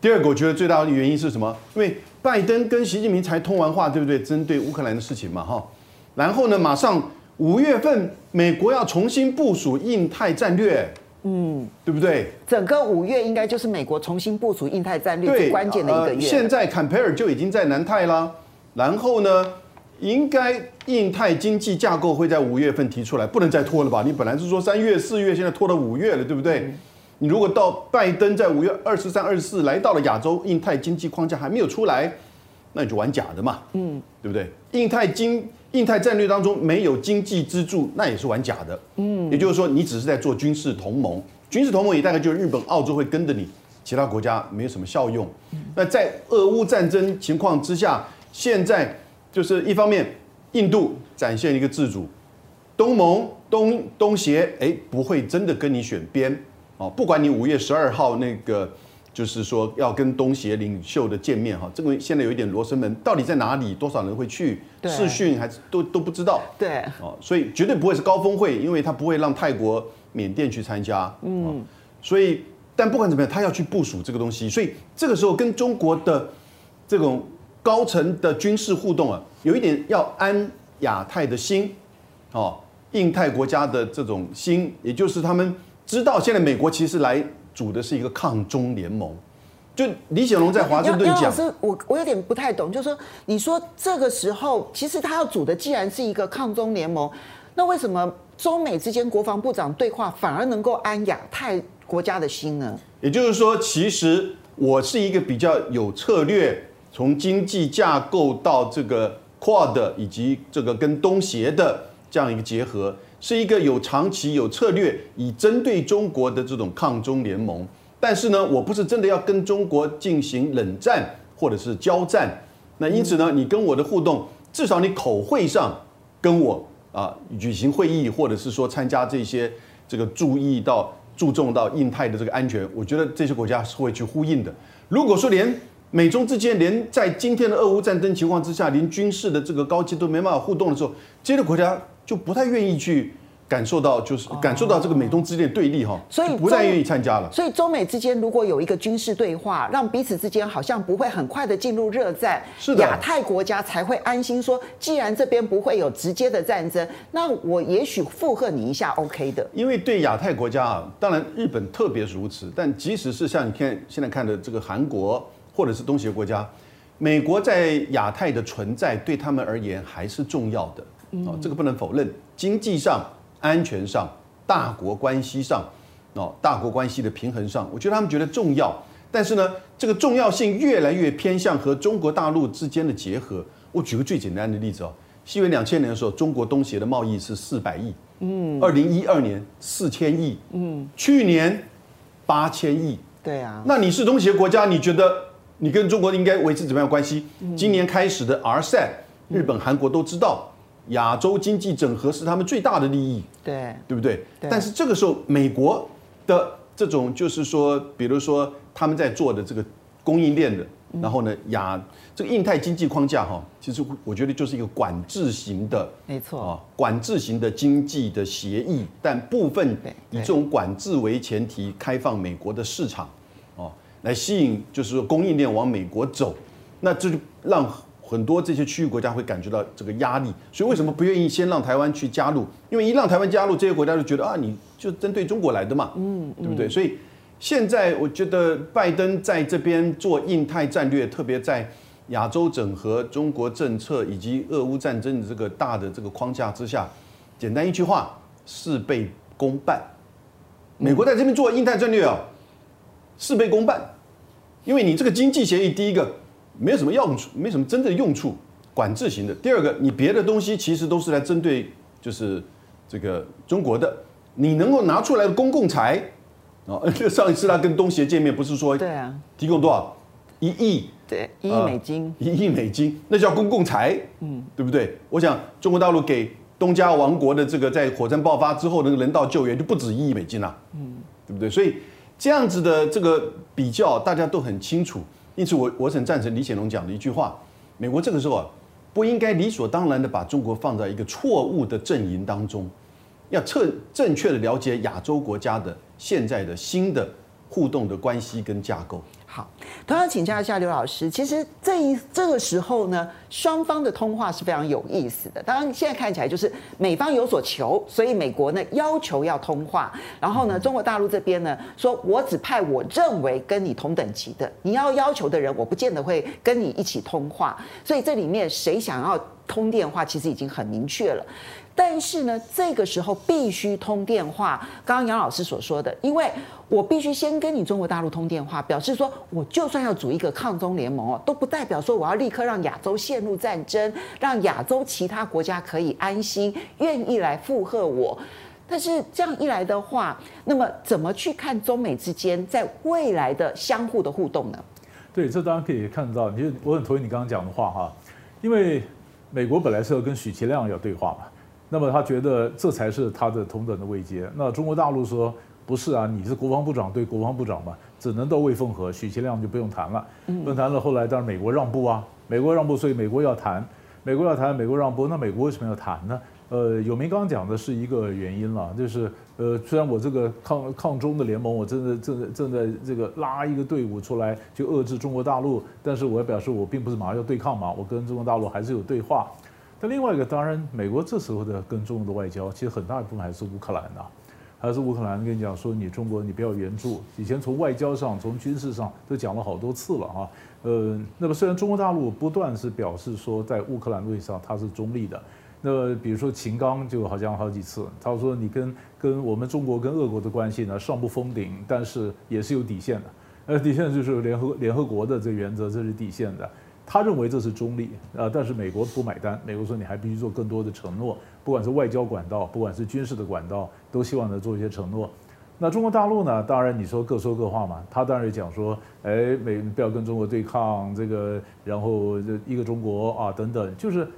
第二个，我觉得最大的原因是什么？因为拜登跟习近平才通完话，对不对？针对乌克兰的事情嘛哈，然后呢，马上五月份美国要重新部署印太战略。嗯，对不对？整个五月应该就是美国重新部署印太战略最关键的一个月。呃、现在坎培尔就已经在南太啦，然后呢，应该印太经济架构会在五月份提出来，不能再拖了吧？你本来是说三月、四月，现在拖到五月了，对不对？嗯、你如果到拜登在五月二十三、二十四来到了亚洲，印太经济框架还没有出来，那你就玩假的嘛，嗯，对不对？印太经印太战略当中没有经济支柱，那也是玩假的。嗯，也就是说，你只是在做军事同盟，军事同盟也大概就是日本、澳洲会跟着你，其他国家没有什么效用。那在俄乌战争情况之下，现在就是一方面，印度展现一个自主，东盟、东东协，哎，不会真的跟你选边哦，不管你五月十二号那个。就是说要跟东协领袖的见面哈，这个现在有一点罗生门，到底在哪里？多少人会去？视讯还是都都不知道。对，哦，所以绝对不会是高峰会，因为他不会让泰国、缅甸去参加。嗯，所以但不管怎么样，他要去部署这个东西，所以这个时候跟中国的这种高层的军事互动啊，有一点要安亚太的心，哦，印太国家的这种心，也就是他们知道现在美国其实来组的是一个抗中联盟。就李显龙在华盛顿讲，老师，我我有点不太懂，就是说，你说这个时候其实他要组的既然是一个抗中联盟，那为什么中美之间国防部长对话反而能够安亚太？国家的心呢？也就是说，其实我是一个比较有策略，从经济架构到这个 Quad 以及这个跟东协的这样一个结合，是一个有长期有策略，以针对中国的这种抗中联盟。但是呢，我不是真的要跟中国进行冷战或者是交战。那因此呢，你跟我的互动，至少你口会上跟我啊举行会议，或者是说参加这些这个注意到。注重到印太的这个安全，我觉得这些国家是会去呼应的。如果说连美中之间，连在今天的俄乌战争情况之下，连军事的这个高级都没办法互动的时候，这些国家就不太愿意去。感受到就是感受到这个美中之间的对立哈，所以不再愿意参加了。所以中美之间如果有一个军事对话，让彼此之间好像不会很快的进入热战，是的，亚太国家才会安心说，既然这边不会有直接的战争，那我也许附和你一下，OK 的。因为对亚太国家啊，当然日本特别如此，但即使是像你看现在看的这个韩国或者是东协国家，美国在亚太的存在对他们而言还是重要的啊，这个不能否认，经济上。安全上、大国关系上，哦，大国关系的平衡上，我觉得他们觉得重要。但是呢，这个重要性越来越偏向和中国大陆之间的结合。我举个最简单的例子哦，西元两千年的时候，中国东协的贸易是四百亿，嗯，二零一二年四千亿，嗯，去年八千亿，对啊。那你是东协国家，你觉得你跟中国应该维持怎么样关系？今年开始的 RCEP，日本、韩国都知道。亚洲经济整合是他们最大的利益，对，对不对？对。但是这个时候，美国的这种就是说，比如说他们在做的这个供应链的，然后呢，亚这个印太经济框架哈，其实我觉得就是一个管制型的，没错啊，管制型的经济的协议，但部分以这种管制为前提，开放美国的市场，哦，来吸引就是说供应链往美国走，那这就让。很多这些区域国家会感觉到这个压力，所以为什么不愿意先让台湾去加入？因为一让台湾加入，这些国家就觉得啊，你就针对中国来的嘛，嗯，对不对？所以现在我觉得拜登在这边做印太战略，特别在亚洲整合、中国政策以及俄乌战争的这个大的这个框架之下，简单一句话，事倍功半。美国在这边做印太战略啊，事倍功半，因为你这个经济协议，第一个。没有什么用处，没什么真正的用处，管制型的。第二个，你别的东西其实都是来针对，就是这个中国的。你能够拿出来的公共财，哦，上一次他跟东协见面，不是说对啊，提供多少一亿？对，一亿美金，一亿美金，那叫公共财，嗯，对不对？我想中国大陆给东加王国的这个在火山爆发之后的人道救援就不止一亿美金了，嗯，对不对？所以这样子的这个比较，大家都很清楚。因此我，我我很赞成李显龙讲的一句话：美国这个时候啊，不应该理所当然的把中国放在一个错误的阵营当中，要彻正确的了解亚洲国家的现在的新的互动的关系跟架构。好，同样请教一下刘老师，其实这一这个时候呢，双方的通话是非常有意思的。当然，现在看起来就是美方有所求，所以美国呢要求要通话，然后呢，中国大陆这边呢说，我只派我认为跟你同等级的，你要要求的人，我不见得会跟你一起通话。所以这里面谁想要通电话，其实已经很明确了。但是呢，这个时候必须通电话。刚刚杨老师所说的，因为我必须先跟你中国大陆通电话，表示说，我就算要组一个抗中联盟哦，都不代表说我要立刻让亚洲陷入战争，让亚洲其他国家可以安心愿意来附和我。但是这样一来的话，那么怎么去看中美之间在未来的相互的互动呢？对，这当然可以看到。你就我很同意你刚刚讲的话哈，因为美国本来是要跟许其亮要对话嘛。那么他觉得这才是他的同等的位阶。那中国大陆说不是啊，你是国防部长对国防部长嘛，只能到魏凤和，许其亮就不用谈了。不用谈了，后来当然美国让步啊，美国让步，所以美国要谈，美国要谈，美国让步，那美国为什么要谈呢？呃，有明刚刚讲的是一个原因了，就是呃，虽然我这个抗抗中的联盟，我正在正在正在这个拉一个队伍出来去遏制中国大陆，但是我也表示我并不是马上要对抗嘛，我跟中国大陆还是有对话。但另外一个，当然美国这时候的跟中国的外交，其实很大一部分还是乌克兰的。还是乌克兰跟你讲说，你中国你不要援助。以前从外交上、从军事上都讲了好多次了啊。呃，那么虽然中国大陆不断是表示说，在乌克兰问题上它是中立的。那比如说秦刚就好像好几次，他说你跟跟我们中国跟俄国的关系呢，上不封顶，但是也是有底线的。呃，底线就是联合联合国的这原则，这是底线的。他认为这是中立，呃，但是美国不买单。美国说你还必须做更多的承诺，不管是外交管道，不管是军事的管道，都希望能做一些承诺。那中国大陆呢？当然你说各说各话嘛。他当然讲说，哎，美不要跟中国对抗，这个然后一个中国啊等等，就是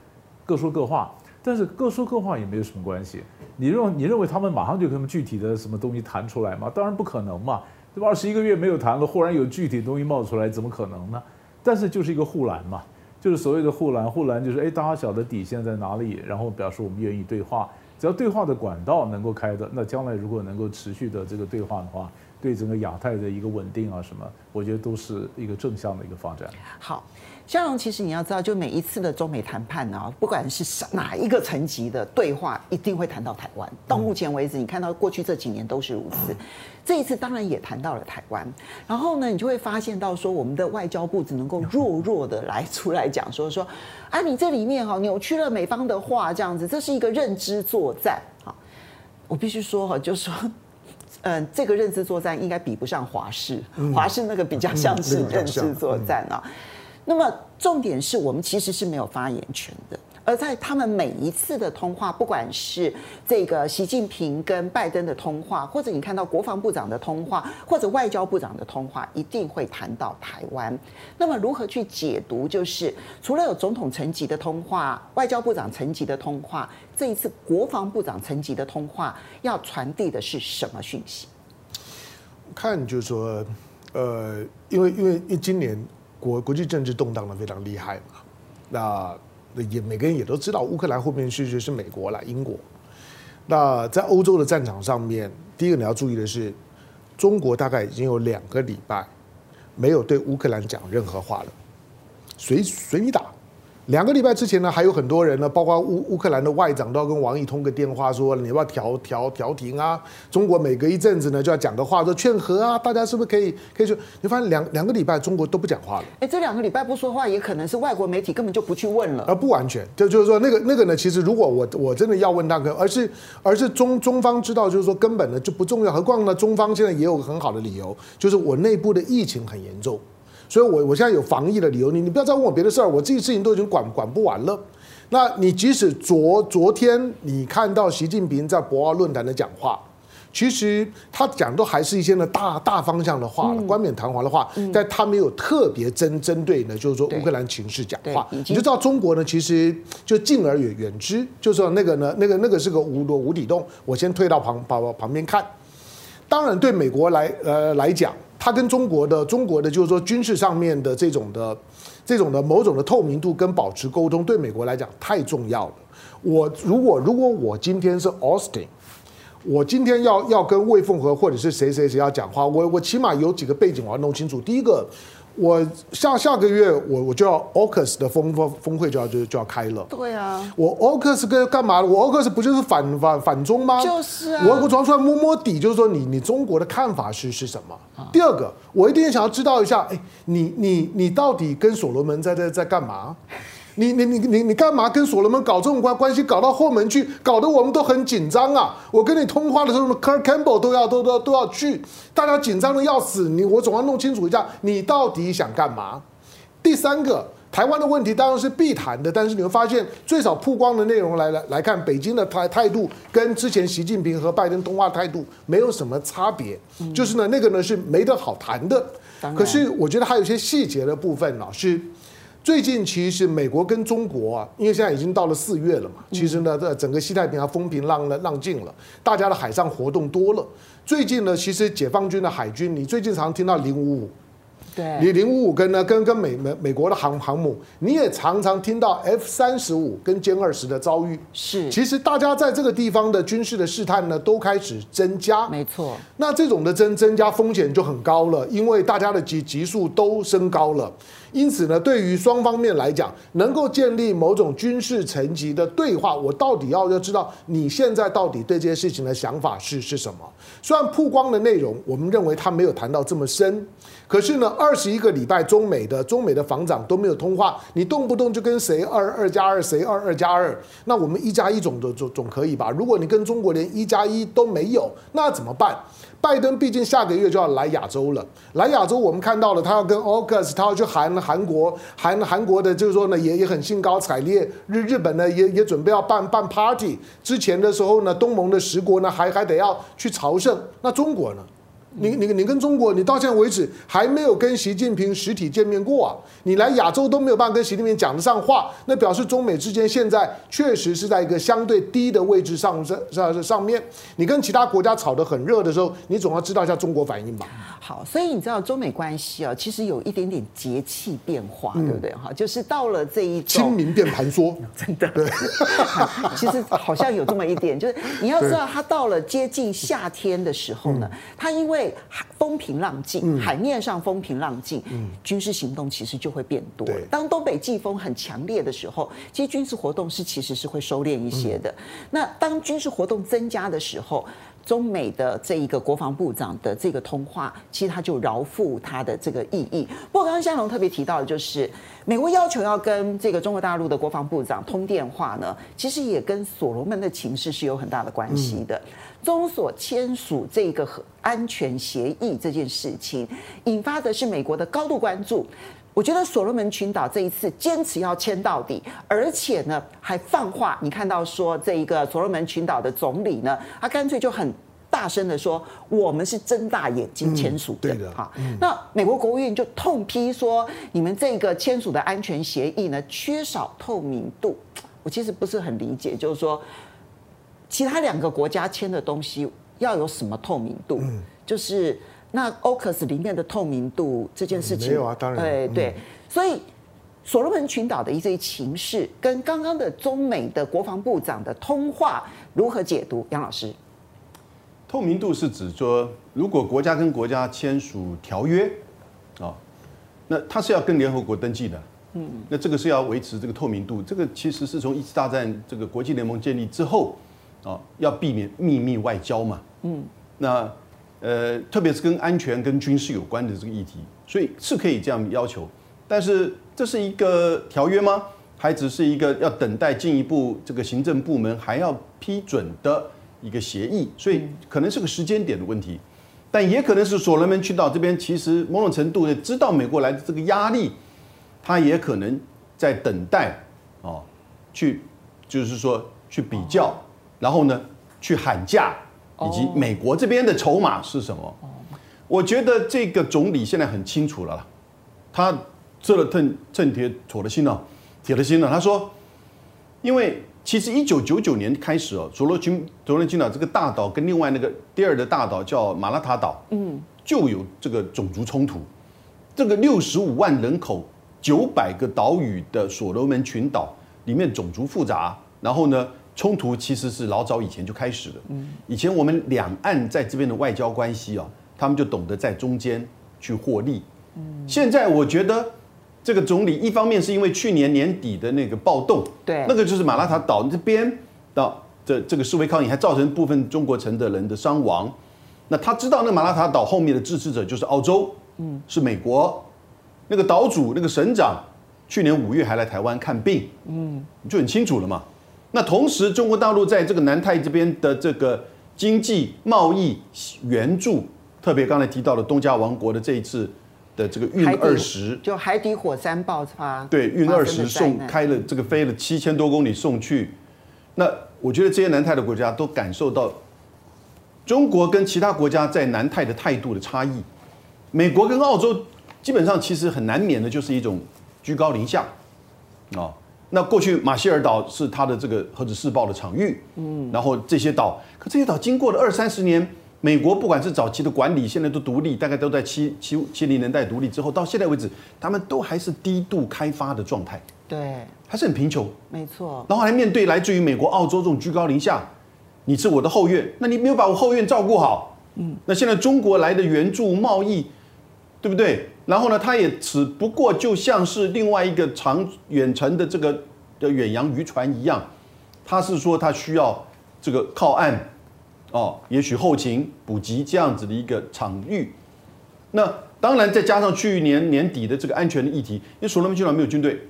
各说各话。但是各说各话也没有什么关系。你认为你认为他们马上就跟他们具体的什么东西谈出来吗？当然不可能嘛。对吧？二十一个月没有谈了，忽然有具体东西冒出来，怎么可能呢？但是就是一个护栏嘛，就是所谓的护栏，护栏就是哎，大家晓得底线在哪里，然后表示我们愿意对话，只要对话的管道能够开的，那将来如果能够持续的这个对话的话，对整个亚太的一个稳定啊什么，我觉得都是一个正向的一个发展。好。萧蓉，其实你要知道，就每一次的中美谈判呢，不管是哪一个层级的对话，一定会谈到台湾。到目前为止，你看到过去这几年都是如此。这一次当然也谈到了台湾。然后呢，你就会发现到说，我们的外交部只能够弱弱的来出来讲说说，啊，你这里面哈扭曲了美方的话，这样子，这是一个认知作战。哈，我必须说哈，就是说，嗯，这个认知作战应该比不上华视，华视那个比较像是认知作战啊。那么重点是我们其实是没有发言权的，而在他们每一次的通话，不管是这个习近平跟拜登的通话，或者你看到国防部长的通话，或者外交部长的通话，一定会谈到台湾。那么如何去解读？就是除了有总统层级的通话、外交部长层级的通话，这一次国防部长层级的通话要传递的是什么讯息？看，就是说，呃，因为因为因为今年。国国际政治动荡的非常厉害嘛，那也每个人也都知道，乌克兰后面是就是美国了，英国。那在欧洲的战场上面，第一个你要注意的是，中国大概已经有两个礼拜没有对乌克兰讲任何话了，随随你打。两个礼拜之前呢，还有很多人呢，包括乌乌克兰的外长都要跟王毅通个电话，说你要不要调调调停啊？中国每隔一阵子呢就要讲个话，说劝和啊，大家是不是可以可以说？你发现两两个礼拜中国都不讲话了。哎，这两个礼拜不说话，也可能是外国媒体根本就不去问了。而不完全，就就是说那个那个呢，其实如果我我真的要问大哥，而是而是中中方知道，就是说根本呢就不重要。何况呢，中方现在也有个很好的理由，就是我内部的疫情很严重。所以我，我我现在有防疫的理由，你你不要再问我别的事儿，我这些事情都已经管管不完了。那你即使昨昨天你看到习近平在博鳌论坛的讲话，其实他讲都还是一些呢大大方向的话，冠冕堂皇的话，但他没有特别针针对呢，就是说乌克兰情势讲话，你就知道中国呢其实就敬而远远之，就是说那个呢那个那个是个无无底洞，我先退到旁旁旁边看。当然，对美国来呃来讲。他跟中国的中国的就是说军事上面的这种的这种的某种的透明度跟保持沟通，对美国来讲太重要了。我如果如果我今天是 Austin，我今天要要跟魏凤和或者是谁谁谁要讲话，我我起码有几个背景我要弄清楚。第一个。我下下个月我我就要 AUKUS 的峰峰峰会就要就就要开了。对啊，我 AUKUS 跟干嘛？我 AUKUS 不就是反反反中吗？就是啊。我我主要出来摸摸底，就是说你你中国的看法是是什么？第二个，我一定想要知道一下，哎，你你你到底跟所罗门在在在干嘛？你你你你你干嘛跟所罗门搞这种关关系，搞到后门去，搞得我们都很紧张啊！我跟你通话的时候，Kurt Campbell 都要都都都要去，大家紧张的要死。你我总要弄清楚一下，你到底想干嘛？第三个，台湾的问题当然是必谈的，但是你会发现，最少曝光的内容来来来看，北京的态态度跟之前习近平和拜登通话态度没有什么差别，就是呢那个呢是没得好谈的。可是我觉得还有一些细节的部分呢是。最近其实美国跟中国啊，因为现在已经到了四月了嘛，其实呢，这整个西太平洋风平浪了浪静了，大家的海上活动多了。最近呢，其实解放军的海军，你最近常听到零五五，对，你零五五跟呢跟跟美美美国的航航母，你也常常听到 F 三十五跟歼二十的遭遇。是，其实大家在这个地方的军事的试探呢，都开始增加。没错。那这种的增增加风险就很高了，因为大家的级级数都升高了。因此呢，对于双方面来讲，能够建立某种军事层级的对话，我到底要要知道你现在到底对这些事情的想法是是什么？虽然曝光的内容，我们认为他没有谈到这么深，可是呢，二十一个礼拜中美的中美的防长都没有通话，你动不动就跟谁二二加二，谁二二加二，那我们一加一总总总总可以吧？如果你跟中国连一加一都没有，那怎么办？拜登毕竟下个月就要来亚洲了，来亚洲我们看到了，他要跟 August，他要去韩韩国，韩韩国的就是说呢，也也很兴高采烈，日日本呢也也准备要办办 party，之前的时候呢，东盟的十国呢还还得要去朝圣，那中国呢？你你你跟中国，你到现在为止还没有跟习近平实体见面过啊！你来亚洲都没有办法跟习近平讲得上话，那表示中美之间现在确实是在一个相对低的位置上上上上面。你跟其他国家吵得很热的时候，你总要知道一下中国反应吧。好，所以你知道中美关系啊，其实有一点点节气变化，对不对？哈，就是到了这一清明变盘说，真的。对，其实好像有这么一点，就是你要知道，它到了接近夏天的时候呢，它因为风平浪静，海面上风平浪静，军事行动其实就会变多。当东北季风很强烈的时候，其实军事活动是其实是会收敛一些的。那当军事活动增加的时候，中美的这一个国防部长的这个通话，其实他就饶富他的这个意义。不过刚刚香龙特别提到的就是，美国要求要跟这个中国大陆的国防部长通电话呢，其实也跟所罗门的情势是有很大的关系的。中所签署这个和安全协议这件事情，引发的是美国的高度关注。我觉得所罗门群岛这一次坚持要签到底，而且呢还放话，你看到说这一个所罗门群岛的总理呢，他干脆就很大声的说，我们是睁大眼睛签署的。哈，那美国国务院就痛批说，你们这个签署的安全协议呢缺少透明度。我其实不是很理解，就是说其他两个国家签的东西要有什么透明度？就是。那 AUKUS 里面的透明度这件事情，没有啊，当然，对。对，所以所罗门群岛的一些情势，跟刚刚的中美的国防部长的通话如何解读？杨老师，透明度是指说，如果国家跟国家签署条约啊，那他是要跟联合国登记的，嗯，那这个是要维持这个透明度，这个其实是从一次大战这个国际联盟建立之后啊，要避免秘密外交嘛，嗯，那。呃，特别是跟安全、跟军事有关的这个议题，所以是可以这样要求。但是这是一个条约吗？还只是一个要等待进一步这个行政部门还要批准的一个协议？所以可能是个时间点的问题，但也可能是所罗门群岛这边其实某种程度的知道美国来的这个压力，他也可能在等待哦，去就是说去比较，然后呢去喊价。以及美国这边的筹码是什么？我觉得这个总理现在很清楚了，他这了趁趁铁妥了心了，铁了心了。他说，因为其实一九九九年开始哦，所罗群所罗门群岛这个大岛跟另外那个第二的大岛叫马拉塔岛，嗯，就有这个种族冲突。这个六十五万人口、九百个岛屿的所罗门群岛里面种族复杂，然后呢？冲突其实是老早以前就开始了。以前我们两岸在这边的外交关系啊，他们就懂得在中间去获利。现在我觉得这个总理一方面是因为去年年底的那个暴动，对，那个就是马拉塔岛这边的这这个示威抗议，还造成部分中国城的人的伤亡。那他知道那马拉塔岛后面的支持者就是澳洲，嗯，是美国。那个岛主那个省长去年五月还来台湾看病，嗯，就很清楚了嘛。那同时，中国大陆在这个南太这边的这个经济贸易援助，特别刚才提到的东加王国的这一次的这个运二十，就海底火山爆发，对，运二十送开了这个飞了七千多公里送去。那我觉得这些南太的国家都感受到中国跟其他国家在南太的态度的差异。美国跟澳洲基本上其实很难免的就是一种居高临下啊。那过去马歇尔岛是它的这个核子试爆的场域，嗯，然后这些岛，可这些岛经过了二三十年美国不管是早期的管理，现在都独立，大概都在七七七零年代独立之后，到现在为止，他们都还是低度开发的状态，对，还是很贫穷，没错。然后还面对来自于美国、澳洲这种居高临下，你是我的后院，那你没有把我后院照顾好，嗯，那现在中国来的援助贸易，对不对？然后呢，它也只不过就像是另外一个长远程的这个的远洋渔船一样，它是说它需要这个靠岸，哦，也许后勤补给这样子的一个场域。那当然再加上去年年底的这个安全的议题，因为所罗门群岛没有军队，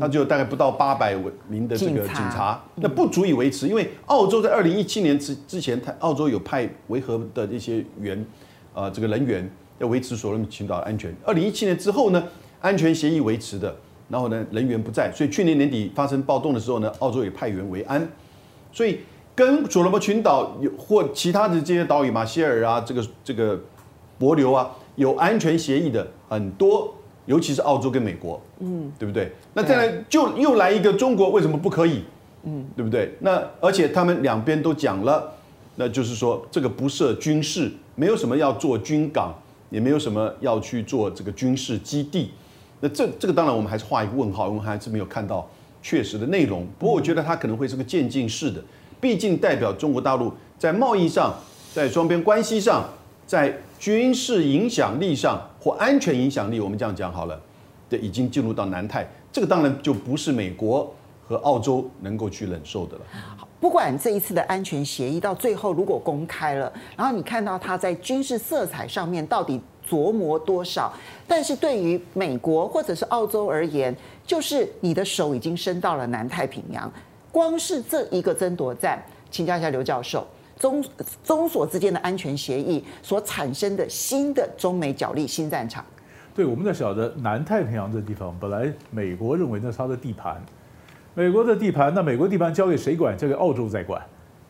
他就大概不到八百名的这个警察，那不足以维持。因为澳洲在二零一七年之之前，他澳洲有派维和的一些员，呃，这个人员。要维持所罗门群岛的安全。二零一七年之后呢，安全协议维持的，然后呢，人员不在，所以去年年底发生暴动的时候呢，澳洲也派员维安。所以跟所罗门群岛有或其他的这些岛屿，马歇尔啊，这个这个帛琉啊，有安全协议的很多，尤其是澳洲跟美国，嗯，对不对？那再来就又来一个中国，为什么不可以？嗯，对不对？那而且他们两边都讲了，那就是说这个不设军事，没有什么要做军港。也没有什么要去做这个军事基地，那这这个当然我们还是画一个问号，因为还是没有看到确实的内容。不过我觉得它可能会是个渐进式的，毕竟代表中国大陆在贸易上、在双边关系上、在军事影响力上或安全影响力，我们这样讲好了，这已经进入到南太，这个当然就不是美国和澳洲能够去忍受的了。不管这一次的安全协议到最后如果公开了，然后你看到它在军事色彩上面到底琢磨多少，但是对于美国或者是澳洲而言，就是你的手已经伸到了南太平洋，光是这一个争夺战，请教一下刘教授，中中所之间的安全协议所产生的新的中美角力新战场。对，我们在晓得南太平洋这地方，本来美国认为那是他的地盘。美国的地盘，那美国地盘交给谁管？交给澳洲在管。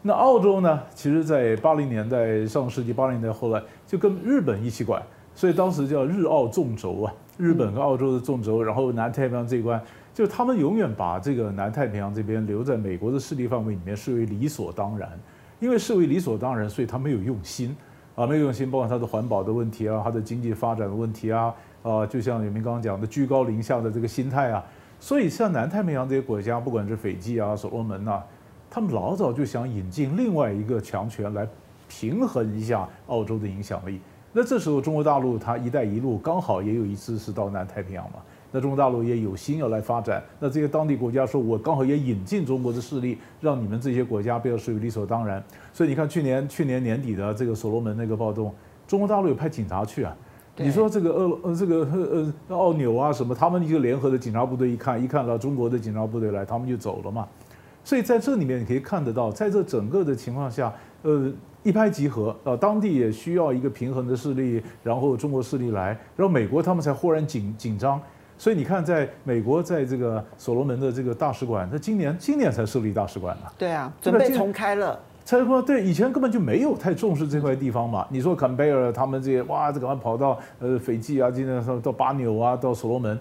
那澳洲呢？其实，在八零年代，上世纪八零年代后来就跟日本一起管，所以当时叫日澳纵轴啊，日本跟澳洲的纵轴。然后南太平洋这一关，就他们永远把这个南太平洋这边留在美国的势力范围里面，视为理所当然。因为视为理所当然，所以他没有用心啊，没有用心，包括他的环保的问题啊，他的经济发展的问题啊，啊，就像永明刚刚讲的居高临下的这个心态啊。所以，像南太平洋这些国家，不管是斐济啊、所罗门呐，他们老早就想引进另外一个强权来平衡一下澳洲的影响力。那这时候，中国大陆它“一带一路”刚好也有一次是到南太平洋嘛。那中国大陆也有心要来发展。那这些当地国家说：“我刚好也引进中国的势力，让你们这些国家不要视为理所当然。”所以你看，去年去年年底的这个所罗门那个暴动，中国大陆有派警察去啊。你说这个俄呃这个呃奥纽啊什么，他们一个联合的警察部队一看一看到中国的警察部队来，他们就走了嘛。所以在这里面你可以看得到，在这整个的情况下，呃一拍即合啊，当地也需要一个平衡的势力，然后中国势力来，然后美国他们才忽然紧紧张。所以你看，在美国在这个所罗门的这个大使馆，他今年今年才设立大使馆呢。对啊，准备重开了。才说对，以前根本就没有太重视这块地方嘛。你说坎贝尔他们这些哇，这赶快跑到呃斐济啊，今天说到巴纽啊，到所罗门，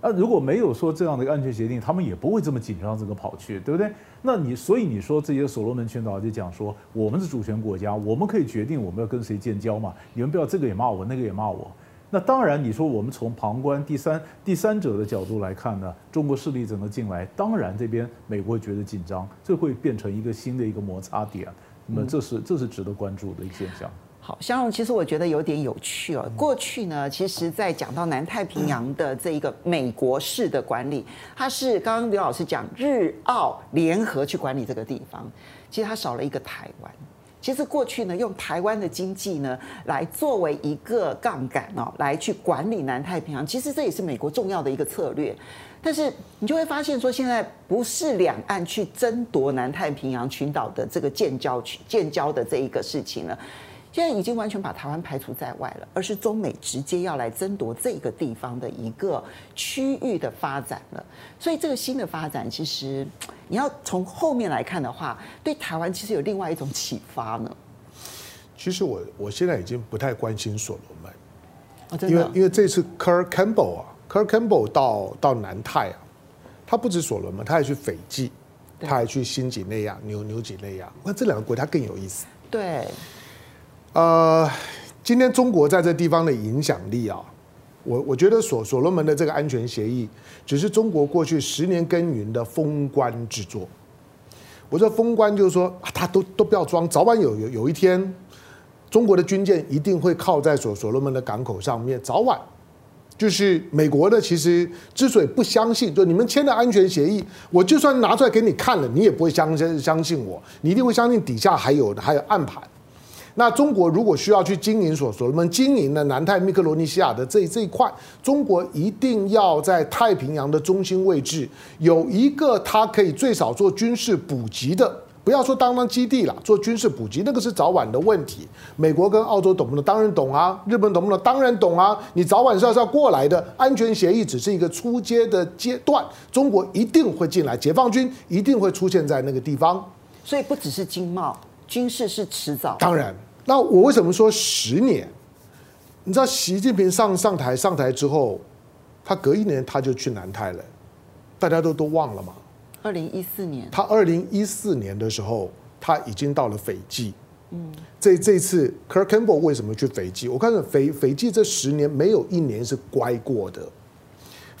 啊如果没有说这样的一个安全协定，他们也不会这么紧张这个跑去，对不对？那你所以你说这些所罗门群岛就讲说，我们是主权国家，我们可以决定我们要跟谁建交嘛，你们不要这个也骂我，那个也骂我。那当然，你说我们从旁观第三第三者的角度来看呢，中国势力怎么进来？当然这边美国觉得紧张，这会变成一个新的一个摩擦点。那么这是这是值得关注的一个现象。好，香蓉，其实我觉得有点有趣哦。过去呢，其实在讲到南太平洋的这一个美国式的管理，它是刚刚刘老师讲日澳联合去管理这个地方，其实它少了一个台湾。其实过去呢，用台湾的经济呢来作为一个杠杆哦，来去管理南太平洋，其实这也是美国重要的一个策略。但是你就会发现说，现在不是两岸去争夺南太平洋群岛的这个建交区建交的这一个事情了。现在已经完全把台湾排除在外了，而是中美直接要来争夺这个地方的一个区域的发展了。所以这个新的发展，其实你要从后面来看的话，对台湾其实有另外一种启发呢。其实我我现在已经不太关心所罗门，因为因为这次 Kurt Campbell 啊，Kurt Campbell 到到南太啊，他不止所罗门，他还去斐济，他还去新几内亚、纽纽几内亚，那这两个国家更有意思。对，，，，，，，，，，，，，，，，，，，，，，，，，，，，，，，，，，，，，，，，，，，，，，，，，，，，，，，，，，，，，，，，，，，，，，，，，，，，，，，，，，，，，，，，，，，，，，，，，，，，，，，，，，，，，，，，，，，，，，，，，，，，，，，，，，，，，，，，，，，，，，，，，，，，，，，，，，，，，，，，呃，今天中国在这地方的影响力啊，我我觉得所所罗门的这个安全协议，只是中国过去十年耕耘的封关之作。我说封关就是说，啊、他都都不要装，早晚有有有一天，中国的军舰一定会靠在所所罗门的港口上面，早晚。就是美国的，其实之所以不相信，就你们签的安全协议，我就算拿出来给你看了，你也不会相相相信我，你一定会相信底下还有还有暗盘。那中国如果需要去经营所所罗门经营的南太密克罗尼西亚的这这一块，中国一定要在太平洋的中心位置有一个它可以最少做军事补给的。不要说当当基地了，做军事补给那个是早晚的问题。美国跟澳洲懂不懂？当然懂啊。日本懂不懂？当然懂啊。你早晚是要是要过来的。安全协议只是一个初阶的阶段，中国一定会进来，解放军一定会出现在那个地方。所以不只是经贸，军事是迟早。当然，那我为什么说十年？你知道习近平上上台上台之后，他隔一年他就去南泰了，大家都都忘了吗？二零一四年，他二零一四年的时候，他已经到了斐济。嗯，这这次 Kirk Campbell 为什么去斐济？我看到斐斐济这十年没有一年是乖过的。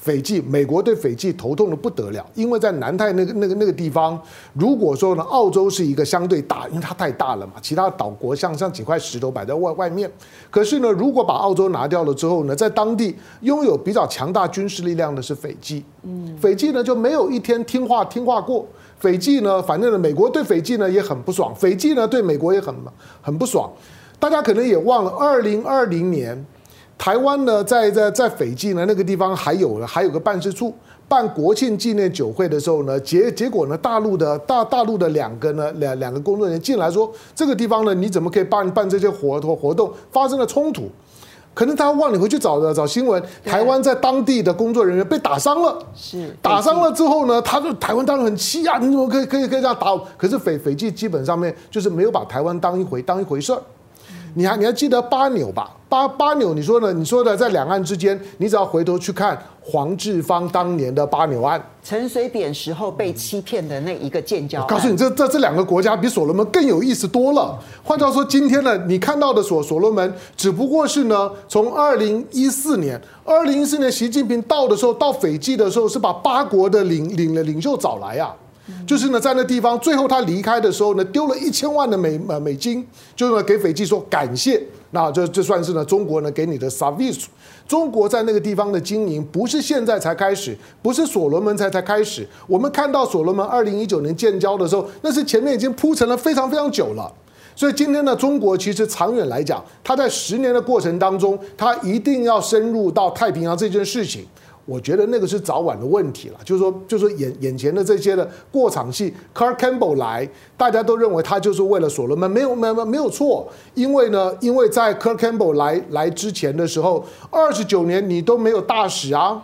斐济，美国对斐济头痛的不得了，因为在南太那个那个那个地方，如果说呢，澳洲是一个相对大，因为它太大了嘛，其他岛国像像几块石头摆在外外面。可是呢，如果把澳洲拿掉了之后呢，在当地拥有比较强大军事力量的是斐济。嗯，斐济呢就没有一天听话听话过。斐济呢，反正呢，美国对斐济呢也很不爽，斐济呢对美国也很很不爽。大家可能也忘了，二零二零年。台湾呢，在在在斐济呢那个地方还有还有个办事处，办国庆纪念酒会的时候呢，结结果呢，大陆的大大陆的两个呢两两个工作人员进来说，这个地方呢你怎么可以办办这些活活活动？发生了冲突，可能他忘了回去找的找新闻，台湾在当地的工作人员被打伤了，是打伤了之后呢，他就台湾当然很气啊，你怎么可以可以可以这样打我？可是斐斐济基本上面就是没有把台湾当一回当一回事儿。你还你还记得巴纽吧？巴巴纽，你说呢？你说的在两岸之间，你只要回头去看黄志芳当年的巴纽案，陈水扁时候被欺骗的那一个建交。我告诉你，这这这两个国家比所罗门更有意思多了。换句话说，今天呢，你看到的所所罗门，只不过是呢，从二零一四年，二零一四年习近平到的时候，到斐济的时候，是把八国的领领了领袖找来啊。就是呢，在那地方，最后他离开的时候呢，丢了一千万的美呃美金，就是呢给斐济说感谢。那这这算是呢中国呢给你的 service。中国在那个地方的经营不是现在才开始，不是所罗门才才开始。我们看到所罗门二零一九年建交的时候，那是前面已经铺陈了非常非常久了。所以今天呢，中国其实长远来讲，它在十年的过程当中，它一定要深入到太平洋这件事情。我觉得那个是早晚的问题了，就是说，就是说眼眼前的这些的过场戏，Car Campbell 来，大家都认为他就是为了所罗门，没有没有没有错，因为呢，因为在 Car Campbell 来来之前的时候，二十九年你都没有大使啊。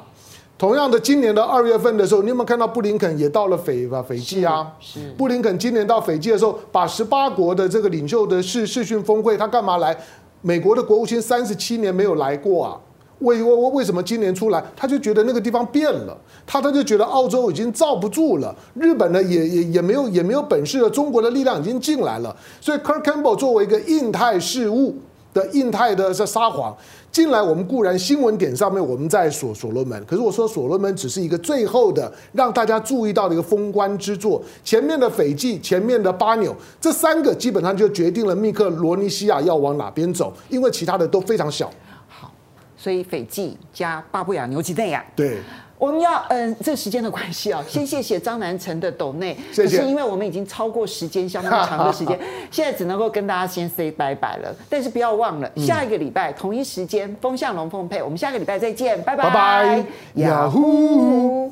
同样的，今年的二月份的时候，你有没有看到布林肯也到了斐吧斐济啊？是，是布林肯今年到斐济的时候，把十八国的这个领袖的视视讯峰会，他干嘛来？美国的国务卿三十七年没有来过啊。为为为什么今年出来，他就觉得那个地方变了，他他就觉得澳洲已经罩不住了，日本呢也也也没有也没有本事了，中国的力量已经进来了，所以 Kirk Campbell 作为一个印太事务的印太的这撒谎进来，我们固然新闻点上面我们在所所罗门，可是我说所罗门只是一个最后的让大家注意到的一个封关之作，前面的斐济，前面的巴纽，这三个基本上就决定了密克罗尼西亚要往哪边走，因为其他的都非常小。所以斐济加巴布亚纽几内亚，对，我们要嗯，这个时间的关系啊，先谢谢张南城的抖内。可是因为我们已经超过时间相当长的时间，现在只能够跟大家先 say 拜拜了。但是不要忘了，下一个礼拜同一时间，风向龙凤配，我们下个礼拜再见，拜拜。拜拜，雅虎。